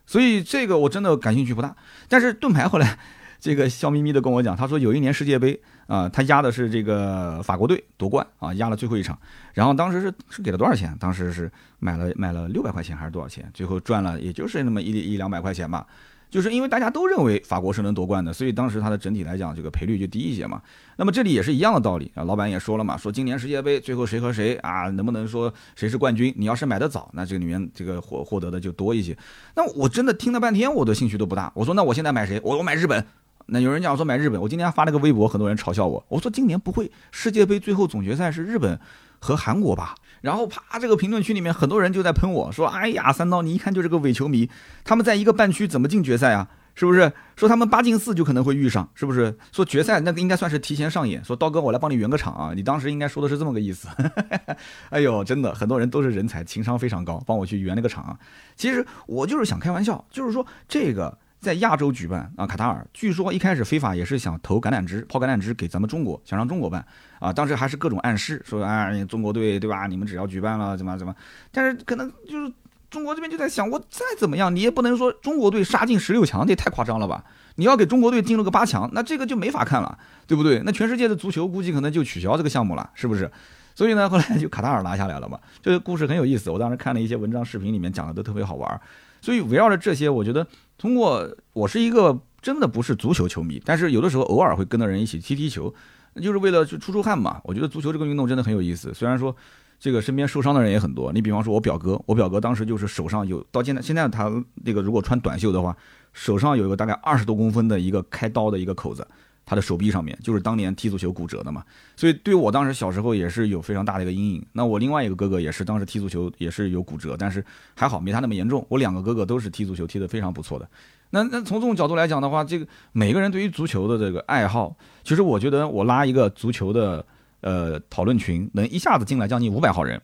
所以这个我真的感兴趣不大，但是盾牌后来，这个笑眯眯的跟我讲，他说有一年世界杯啊，他压的是这个法国队夺冠啊，压了最后一场，然后当时是是给了多少钱？当时是买了买了六百块钱还是多少钱？最后赚了也就是那么一一两百块钱吧。就是因为大家都认为法国是能夺冠的，所以当时它的整体来讲这个赔率就低一些嘛。那么这里也是一样的道理啊，老板也说了嘛，说今年世界杯最后谁和谁啊，能不能说谁是冠军？你要是买的早，那这个里面这个获获得的就多一些。那我真的听了半天，我的兴趣都不大。我说那我现在买谁？我我买日本。那有人讲说买日本，我今天发了个微博，很多人嘲笑我。我说今年不会世界杯最后总决赛是日本和韩国吧？然后啪，这个评论区里面很多人就在喷我说：“哎呀，三刀，你一看就是个伪球迷，他们在一个半区怎么进决赛啊？是不是？说他们八进四就可能会遇上，是不是？说决赛那个应该算是提前上演。说刀哥，我来帮你圆个场啊！你当时应该说的是这么个意思。(laughs) 哎呦，真的，很多人都是人才，情商非常高，帮我去圆了个场啊。其实我就是想开玩笑，就是说这个。”在亚洲举办啊，卡塔尔据说一开始非法也是想投橄榄枝、抛橄榄枝给咱们中国，想让中国办啊。当时还是各种暗示，说啊，中国队对吧？你们只要举办了怎么怎么？但是可能就是中国这边就在想，我再怎么样，你也不能说中国队杀进十六强，这也太夸张了吧？你要给中国队进了个八强，那这个就没法看了，对不对？那全世界的足球估计可能就取消这个项目了，是不是？所以呢，后来就卡塔尔拿下来了嘛。这个故事很有意思，我当时看了一些文章、视频，里面讲的都特别好玩。所以围绕着这些，我觉得。通过我是一个真的不是足球球迷，但是有的时候偶尔会跟着人一起踢踢球，就是为了去出出汗嘛。我觉得足球这个运动真的很有意思。虽然说这个身边受伤的人也很多，你比方说我表哥，我表哥当时就是手上有到现在现在他那个如果穿短袖的话，手上有一个大概二十多公分的一个开刀的一个口子。他的手臂上面就是当年踢足球骨折的嘛，所以对我当时小时候也是有非常大的一个阴影。那我另外一个哥哥也是当时踢足球也是有骨折，但是还好没他那么严重。我两个哥哥都是踢足球踢得非常不错的。那那从这种角度来讲的话，这个每个人对于足球的这个爱好，其实我觉得我拉一个足球的呃讨论群，能一下子进来将近五百号人。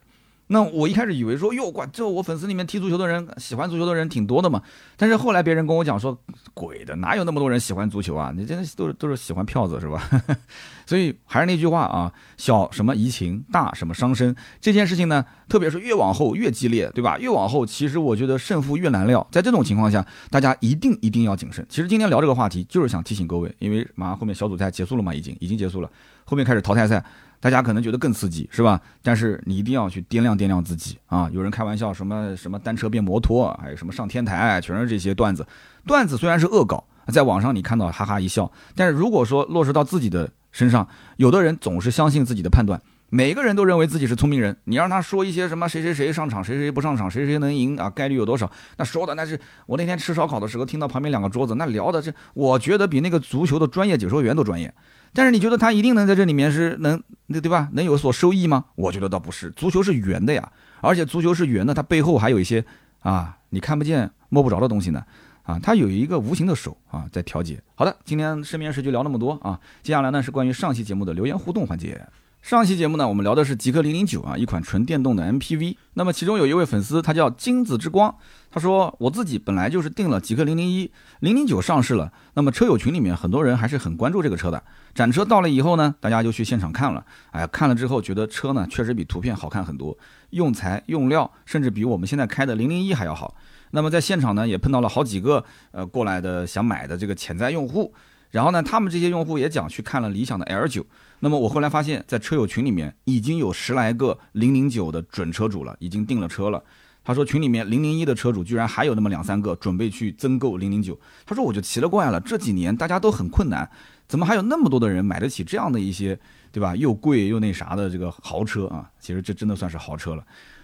那我一开始以为说哟，管这我粉丝里面踢足球的人，喜欢足球的人挺多的嘛。但是后来别人跟我讲说，鬼的，哪有那么多人喜欢足球啊？你真的都是都是喜欢票子是吧？(laughs) 所以还是那句话啊，小什么怡情，大什么伤身。这件事情呢，特别是越往后越激烈，对吧？越往后，其实我觉得胜负越难料。在这种情况下，大家一定一定要谨慎。其实今天聊这个话题，就是想提醒各位，因为马上后面小组赛结束了嘛，已经已经结束了，后面开始淘汰赛。大家可能觉得更刺激，是吧？但是你一定要去掂量掂量自己啊！有人开玩笑，什么什么单车变摩托，还有什么上天台，全是这些段子。段子虽然是恶搞，在网上你看到哈哈一笑，但是如果说落实到自己的身上，有的人总是相信自己的判断，每个人都认为自己是聪明人。你让他说一些什么谁谁谁上场，谁谁不上场，谁谁能赢啊？概率有多少？那说的那是我那天吃烧烤的时候听到旁边两个桌子那聊的，是我觉得比那个足球的专业解说员都专业。但是你觉得他一定能在这里面是能那对吧？能有所收益吗？我觉得倒不是。足球是圆的呀，而且足球是圆的，它背后还有一些啊你看不见摸不着的东西呢，啊，它有一个无形的手啊在调节。好的，今天身边事就聊那么多啊，接下来呢是关于上期节目的留言互动环节。上期节目呢，我们聊的是极氪零零九啊，一款纯电动的 MPV。那么其中有一位粉丝，他叫金子之光，他说我自己本来就是订了极氪零零一，零零九上市了。那么车友群里面很多人还是很关注这个车的。展车到了以后呢，大家就去现场看了。哎，看了之后觉得车呢确实比图片好看很多，用材用料甚至比我们现在开的零零一还要好。那么在现场呢也碰到了好几个呃过来的想买的这个潜在用户。然后呢，他们这些用户也讲去看了理想的 L 九。那么我后来发现，在车友群里面已经有十来个零零九的准车主了，已经订了车了。他说群里面零零一的车主居然还有那么两三个准备去增购零零九。他说我就奇了怪了，这几年大家都很困难，怎么还有那么多的人买得起这样的一些，对吧？又贵又那啥的这个豪车啊？其实这真的算是豪车了。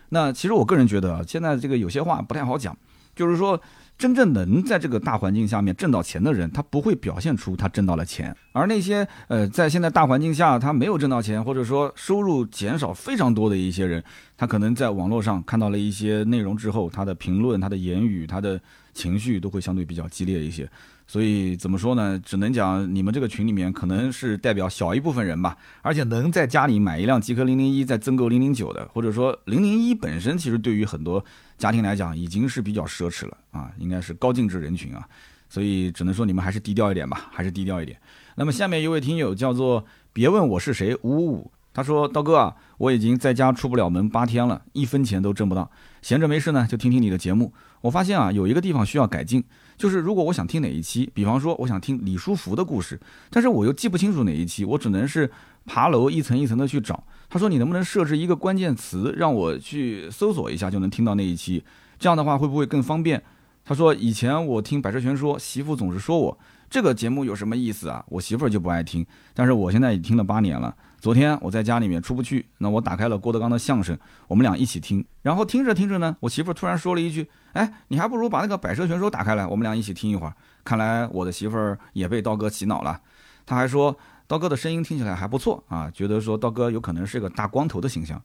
那其实我个人觉得，现在这个有些话不太好讲，就是说。真正能在这个大环境下面挣到钱的人，他不会表现出他挣到了钱；而那些呃，在现在大环境下他没有挣到钱，或者说收入减少非常多的一些人，他可能在网络上看到了一些内容之后，他的评论、他的言语、他的情绪都会相对比较激烈一些。所以怎么说呢？只能讲你们这个群里面可能是代表小一部分人吧，而且能在家里买一辆极氪零零一再增购零零九的，或者说零零一本身其实对于很多家庭来讲已经是比较奢侈了啊，应该是高净值人群啊，所以只能说你们还是低调一点吧，还是低调一点。那么下面一位听友叫做别问我是谁五五五，他说刀哥啊，我已经在家出不了门八天了，一分钱都挣不到，闲着没事呢就听听你的节目，我发现啊有一个地方需要改进。就是如果我想听哪一期，比方说我想听李书福的故事，但是我又记不清楚哪一期，我只能是爬楼一层一层的去找。他说你能不能设置一个关键词，让我去搜索一下就能听到那一期？这样的话会不会更方便？他说以前我听百车全说，媳妇总是说我这个节目有什么意思啊？我媳妇儿就不爱听，但是我现在已听了八年了。昨天我在家里面出不去，那我打开了郭德纲的相声，我们俩一起听。然后听着听着呢，我媳妇突然说了一句：“哎，你还不如把那个百车全说打开来，我们俩一起听一会儿。”看来我的媳妇儿也被刀哥洗脑了。他还说刀哥的声音听起来还不错啊，觉得说刀哥有可能是个大光头的形象。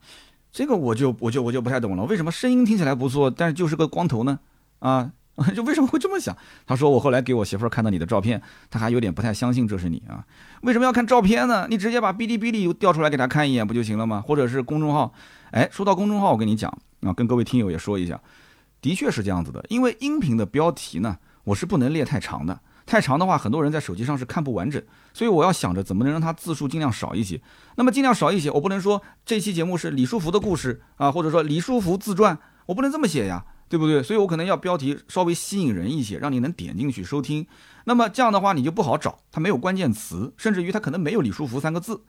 这个我就我就我就不太懂了，为什么声音听起来不错，但是就是个光头呢？啊？(laughs) 就为什么会这么想？他说我后来给我媳妇儿看到你的照片，他还有点不太相信这是你啊？为什么要看照片呢？你直接把哔哩哔哩调出来给他看一眼不就行了吗？或者是公众号？哎，说到公众号，我跟你讲啊，跟各位听友也说一下，的确是这样子的。因为音频的标题呢，我是不能列太长的，太长的话，很多人在手机上是看不完整，所以我要想着怎么能让它字数尽量少一些。那么尽量少一些，我不能说这期节目是李书福的故事啊，或者说李书福自传，我不能这么写呀。对不对？所以我可能要标题稍微吸引人一些，让你能点进去收听。那么这样的话，你就不好找，它没有关键词，甚至于它可能没有李书福三个字。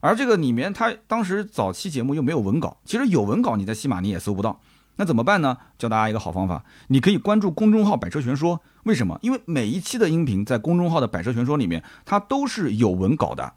而这个里面，它当时早期节目又没有文稿，其实有文稿你在西马你也搜不到。那怎么办呢？教大家一个好方法，你可以关注公众号“百车全说”。为什么？因为每一期的音频在公众号的“百车全说”里面，它都是有文稿的。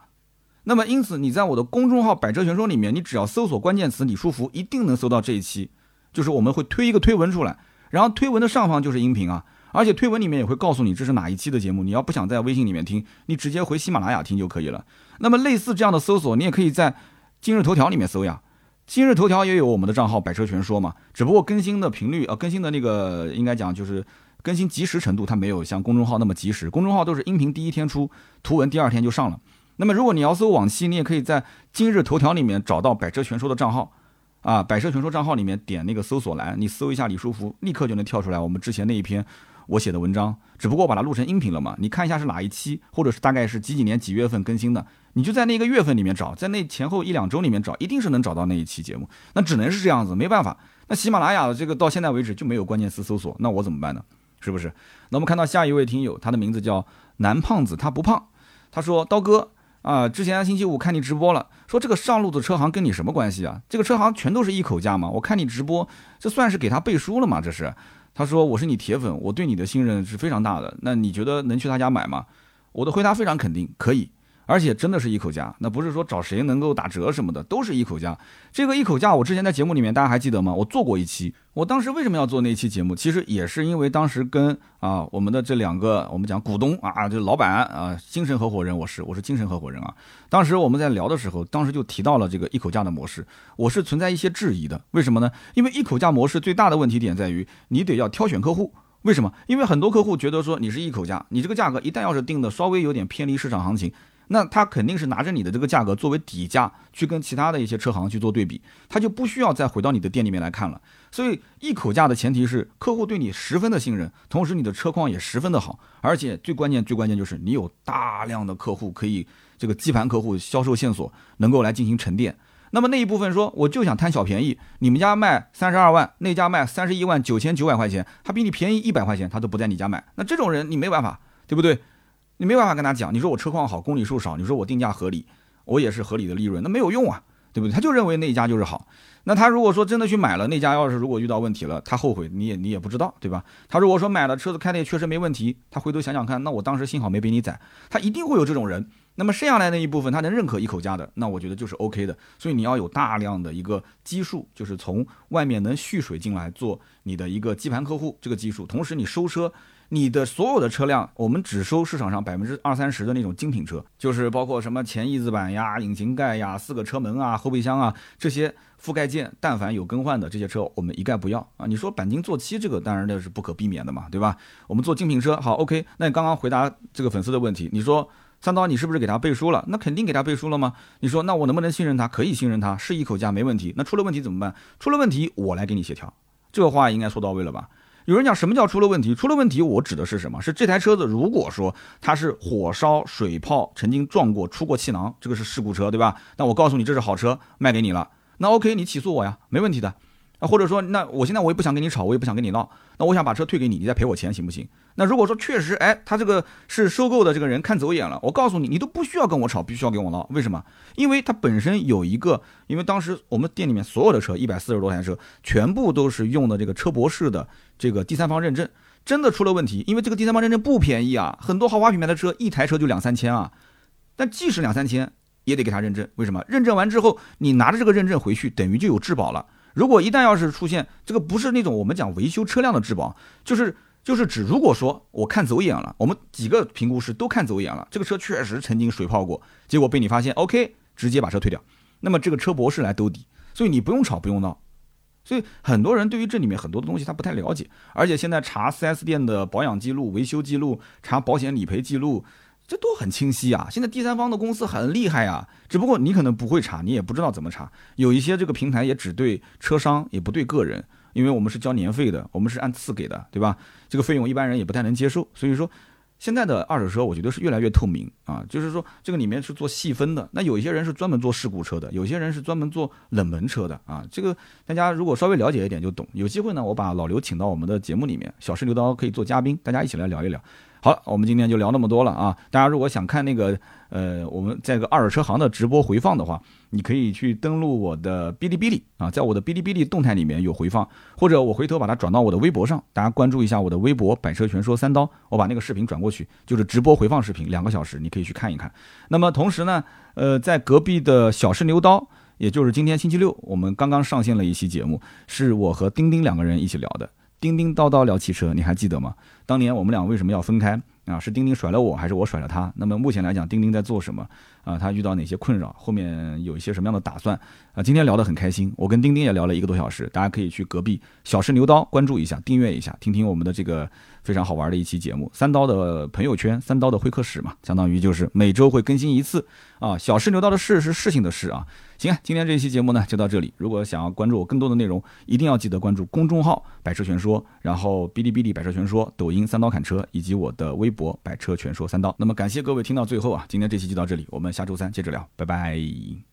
那么因此，你在我的公众号“百车全说”里面，你只要搜索关键词“李书福”，一定能搜到这一期。就是我们会推一个推文出来，然后推文的上方就是音频啊，而且推文里面也会告诉你这是哪一期的节目。你要不想在微信里面听，你直接回喜马拉雅听就可以了。那么类似这样的搜索，你也可以在今日头条里面搜呀。今日头条也有我们的账号“百车全说”嘛，只不过更新的频率啊，更新的那个应该讲就是更新及时程度，它没有像公众号那么及时。公众号都是音频第一天出，图文第二天就上了。那么如果你要搜往期，你也可以在今日头条里面找到“百车全说”的账号。啊，百车全说账号里面点那个搜索栏，你搜一下李书福，立刻就能跳出来我们之前那一篇我写的文章，只不过把它录成音频了嘛。你看一下是哪一期，或者是大概是几几年几月份更新的，你就在那个月份里面找，在那前后一两周里面找，一定是能找到那一期节目。那只能是这样子，没办法。那喜马拉雅的这个到现在为止就没有关键词搜索，那我怎么办呢？是不是？那我们看到下一位听友，他的名字叫男胖子，他不胖，他说刀哥。啊，之前星期五看你直播了，说这个上路的车行跟你什么关系啊？这个车行全都是一口价吗？我看你直播，这算是给他背书了吗？这是，他说我是你铁粉，我对你的信任是非常大的。那你觉得能去他家买吗？我的回答非常肯定，可以。而且真的是一口价，那不是说找谁能够打折什么的，都是一口价。这个一口价，我之前在节目里面大家还记得吗？我做过一期。我当时为什么要做那期节目？其实也是因为当时跟啊我们的这两个我们讲股东啊，就老板啊，精神合伙人，我是我是精神合伙人啊。当时我们在聊的时候，当时就提到了这个一口价的模式，我是存在一些质疑的。为什么呢？因为一口价模式最大的问题点在于你得要挑选客户。为什么？因为很多客户觉得说你是一口价，你这个价格一旦要是定的稍微有点偏离市场行情。那他肯定是拿着你的这个价格作为底价去跟其他的一些车行去做对比，他就不需要再回到你的店里面来看了。所以一口价的前提是客户对你十分的信任，同时你的车况也十分的好，而且最关键最关键就是你有大量的客户可以这个基盘客户销售线索能够来进行沉淀。那么那一部分说我就想贪小便宜，你们家卖三十二万，那家卖三十一万九千九百块钱，他比你便宜一百块钱，他都不在你家买。那这种人你没办法，对不对？你没办法跟他讲，你说我车况好，公里数少，你说我定价合理，我也是合理的利润，那没有用啊，对不对？他就认为那一家就是好。那他如果说真的去买了那家，要是如果遇到问题了，他后悔你也你也不知道，对吧？他如果说买了车子开的也确实没问题，他回头想想看，那我当时幸好没被你宰，他一定会有这种人。那么剩下来那一部分他能认可一口价的，那我觉得就是 OK 的。所以你要有大量的一个基数，就是从外面能蓄水进来做你的一个基盘客户这个基数，同时你收车。你的所有的车辆，我们只收市场上百分之二三十的那种精品车，就是包括什么前翼子板呀、引擎盖呀、四个车门啊、后备箱啊这些覆盖件，但凡有更换的这些车，我们一概不要啊。你说钣金做漆这个，当然那是不可避免的嘛，对吧？我们做精品车，好，OK。那你刚刚回答这个粉丝的问题，你说三刀，你是不是给他背书了？那肯定给他背书了吗？你说那我能不能信任他？可以信任他，是一口价没问题。那出了问题怎么办？出了问题我来给你协调，这个话应该说到位了吧？有人讲什么叫出了问题？出了问题，我指的是什么？是这台车子，如果说它是火烧、水泡、曾经撞过、出过气囊，这个是事故车，对吧？那我告诉你，这是好车，卖给你了，那 OK，你起诉我呀，没问题的。啊，或者说，那我现在我也不想跟你吵，我也不想跟你闹，那我想把车退给你，你再赔我钱，行不行？那如果说确实，哎，他这个是收购的这个人看走眼了，我告诉你，你都不需要跟我吵，必须要跟我闹，为什么？因为他本身有一个，因为当时我们店里面所有的车一百四十多台车，全部都是用的这个车博士的这个第三方认证，真的出了问题，因为这个第三方认证不便宜啊，很多豪华品牌的车一台车就两三千啊，但即使两三千也得给他认证，为什么？认证完之后，你拿着这个认证回去，等于就有质保了。如果一旦要是出现这个不是那种我们讲维修车辆的质保，就是就是指如果说我看走眼了，我们几个评估师都看走眼了，这个车确实曾经水泡过，结果被你发现，OK，直接把车退掉，那么这个车博士来兜底，所以你不用吵不用闹，所以很多人对于这里面很多的东西他不太了解，而且现在查 4S 店的保养记录、维修记录，查保险理赔记录。这都很清晰啊！现在第三方的公司很厉害啊，只不过你可能不会查，你也不知道怎么查。有一些这个平台也只对车商，也不对个人，因为我们是交年费的，我们是按次给的，对吧？这个费用一般人也不太能接受。所以说，现在的二手车我觉得是越来越透明啊，就是说这个里面是做细分的。那有一些人是专门做事故车的，有些人是专门做冷门车的啊。这个大家如果稍微了解一点就懂。有机会呢，我把老刘请到我们的节目里面，小试牛刀可以做嘉宾，大家一起来聊一聊。好了，我们今天就聊那么多了啊！大家如果想看那个，呃，我们在个二手车行的直播回放的话，你可以去登录我的哔哩哔哩啊，在我的哔哩哔哩动态里面有回放，或者我回头把它转到我的微博上，大家关注一下我的微博“百车全说三刀”，我把那个视频转过去，就是直播回放视频，两个小时，你可以去看一看。那么同时呢，呃，在隔壁的小试牛刀，也就是今天星期六，我们刚刚上线了一期节目，是我和丁丁两个人一起聊的。叮叮叨叨聊汽车，你还记得吗？当年我们俩为什么要分开啊？是丁丁甩了我，还是我甩了他？那么目前来讲，丁丁在做什么啊？他遇到哪些困扰？后面有一些什么样的打算啊？今天聊得很开心，我跟丁丁也聊了一个多小时，大家可以去隔壁小试牛刀关注一下，订阅一下，听听我们的这个非常好玩的一期节目。三刀的朋友圈，三刀的会客室嘛，相当于就是每周会更新一次啊。小试牛刀的试是事情的事啊。行啊，今天这期节目呢就到这里。如果想要关注我更多的内容，一定要记得关注公众号“百车全说”，然后哔哩哔哩“百车全说”、抖音“三刀砍车”以及我的微博“百车全说三刀”。那么感谢各位听到最后啊，今天这期就到这里，我们下周三接着聊，拜拜。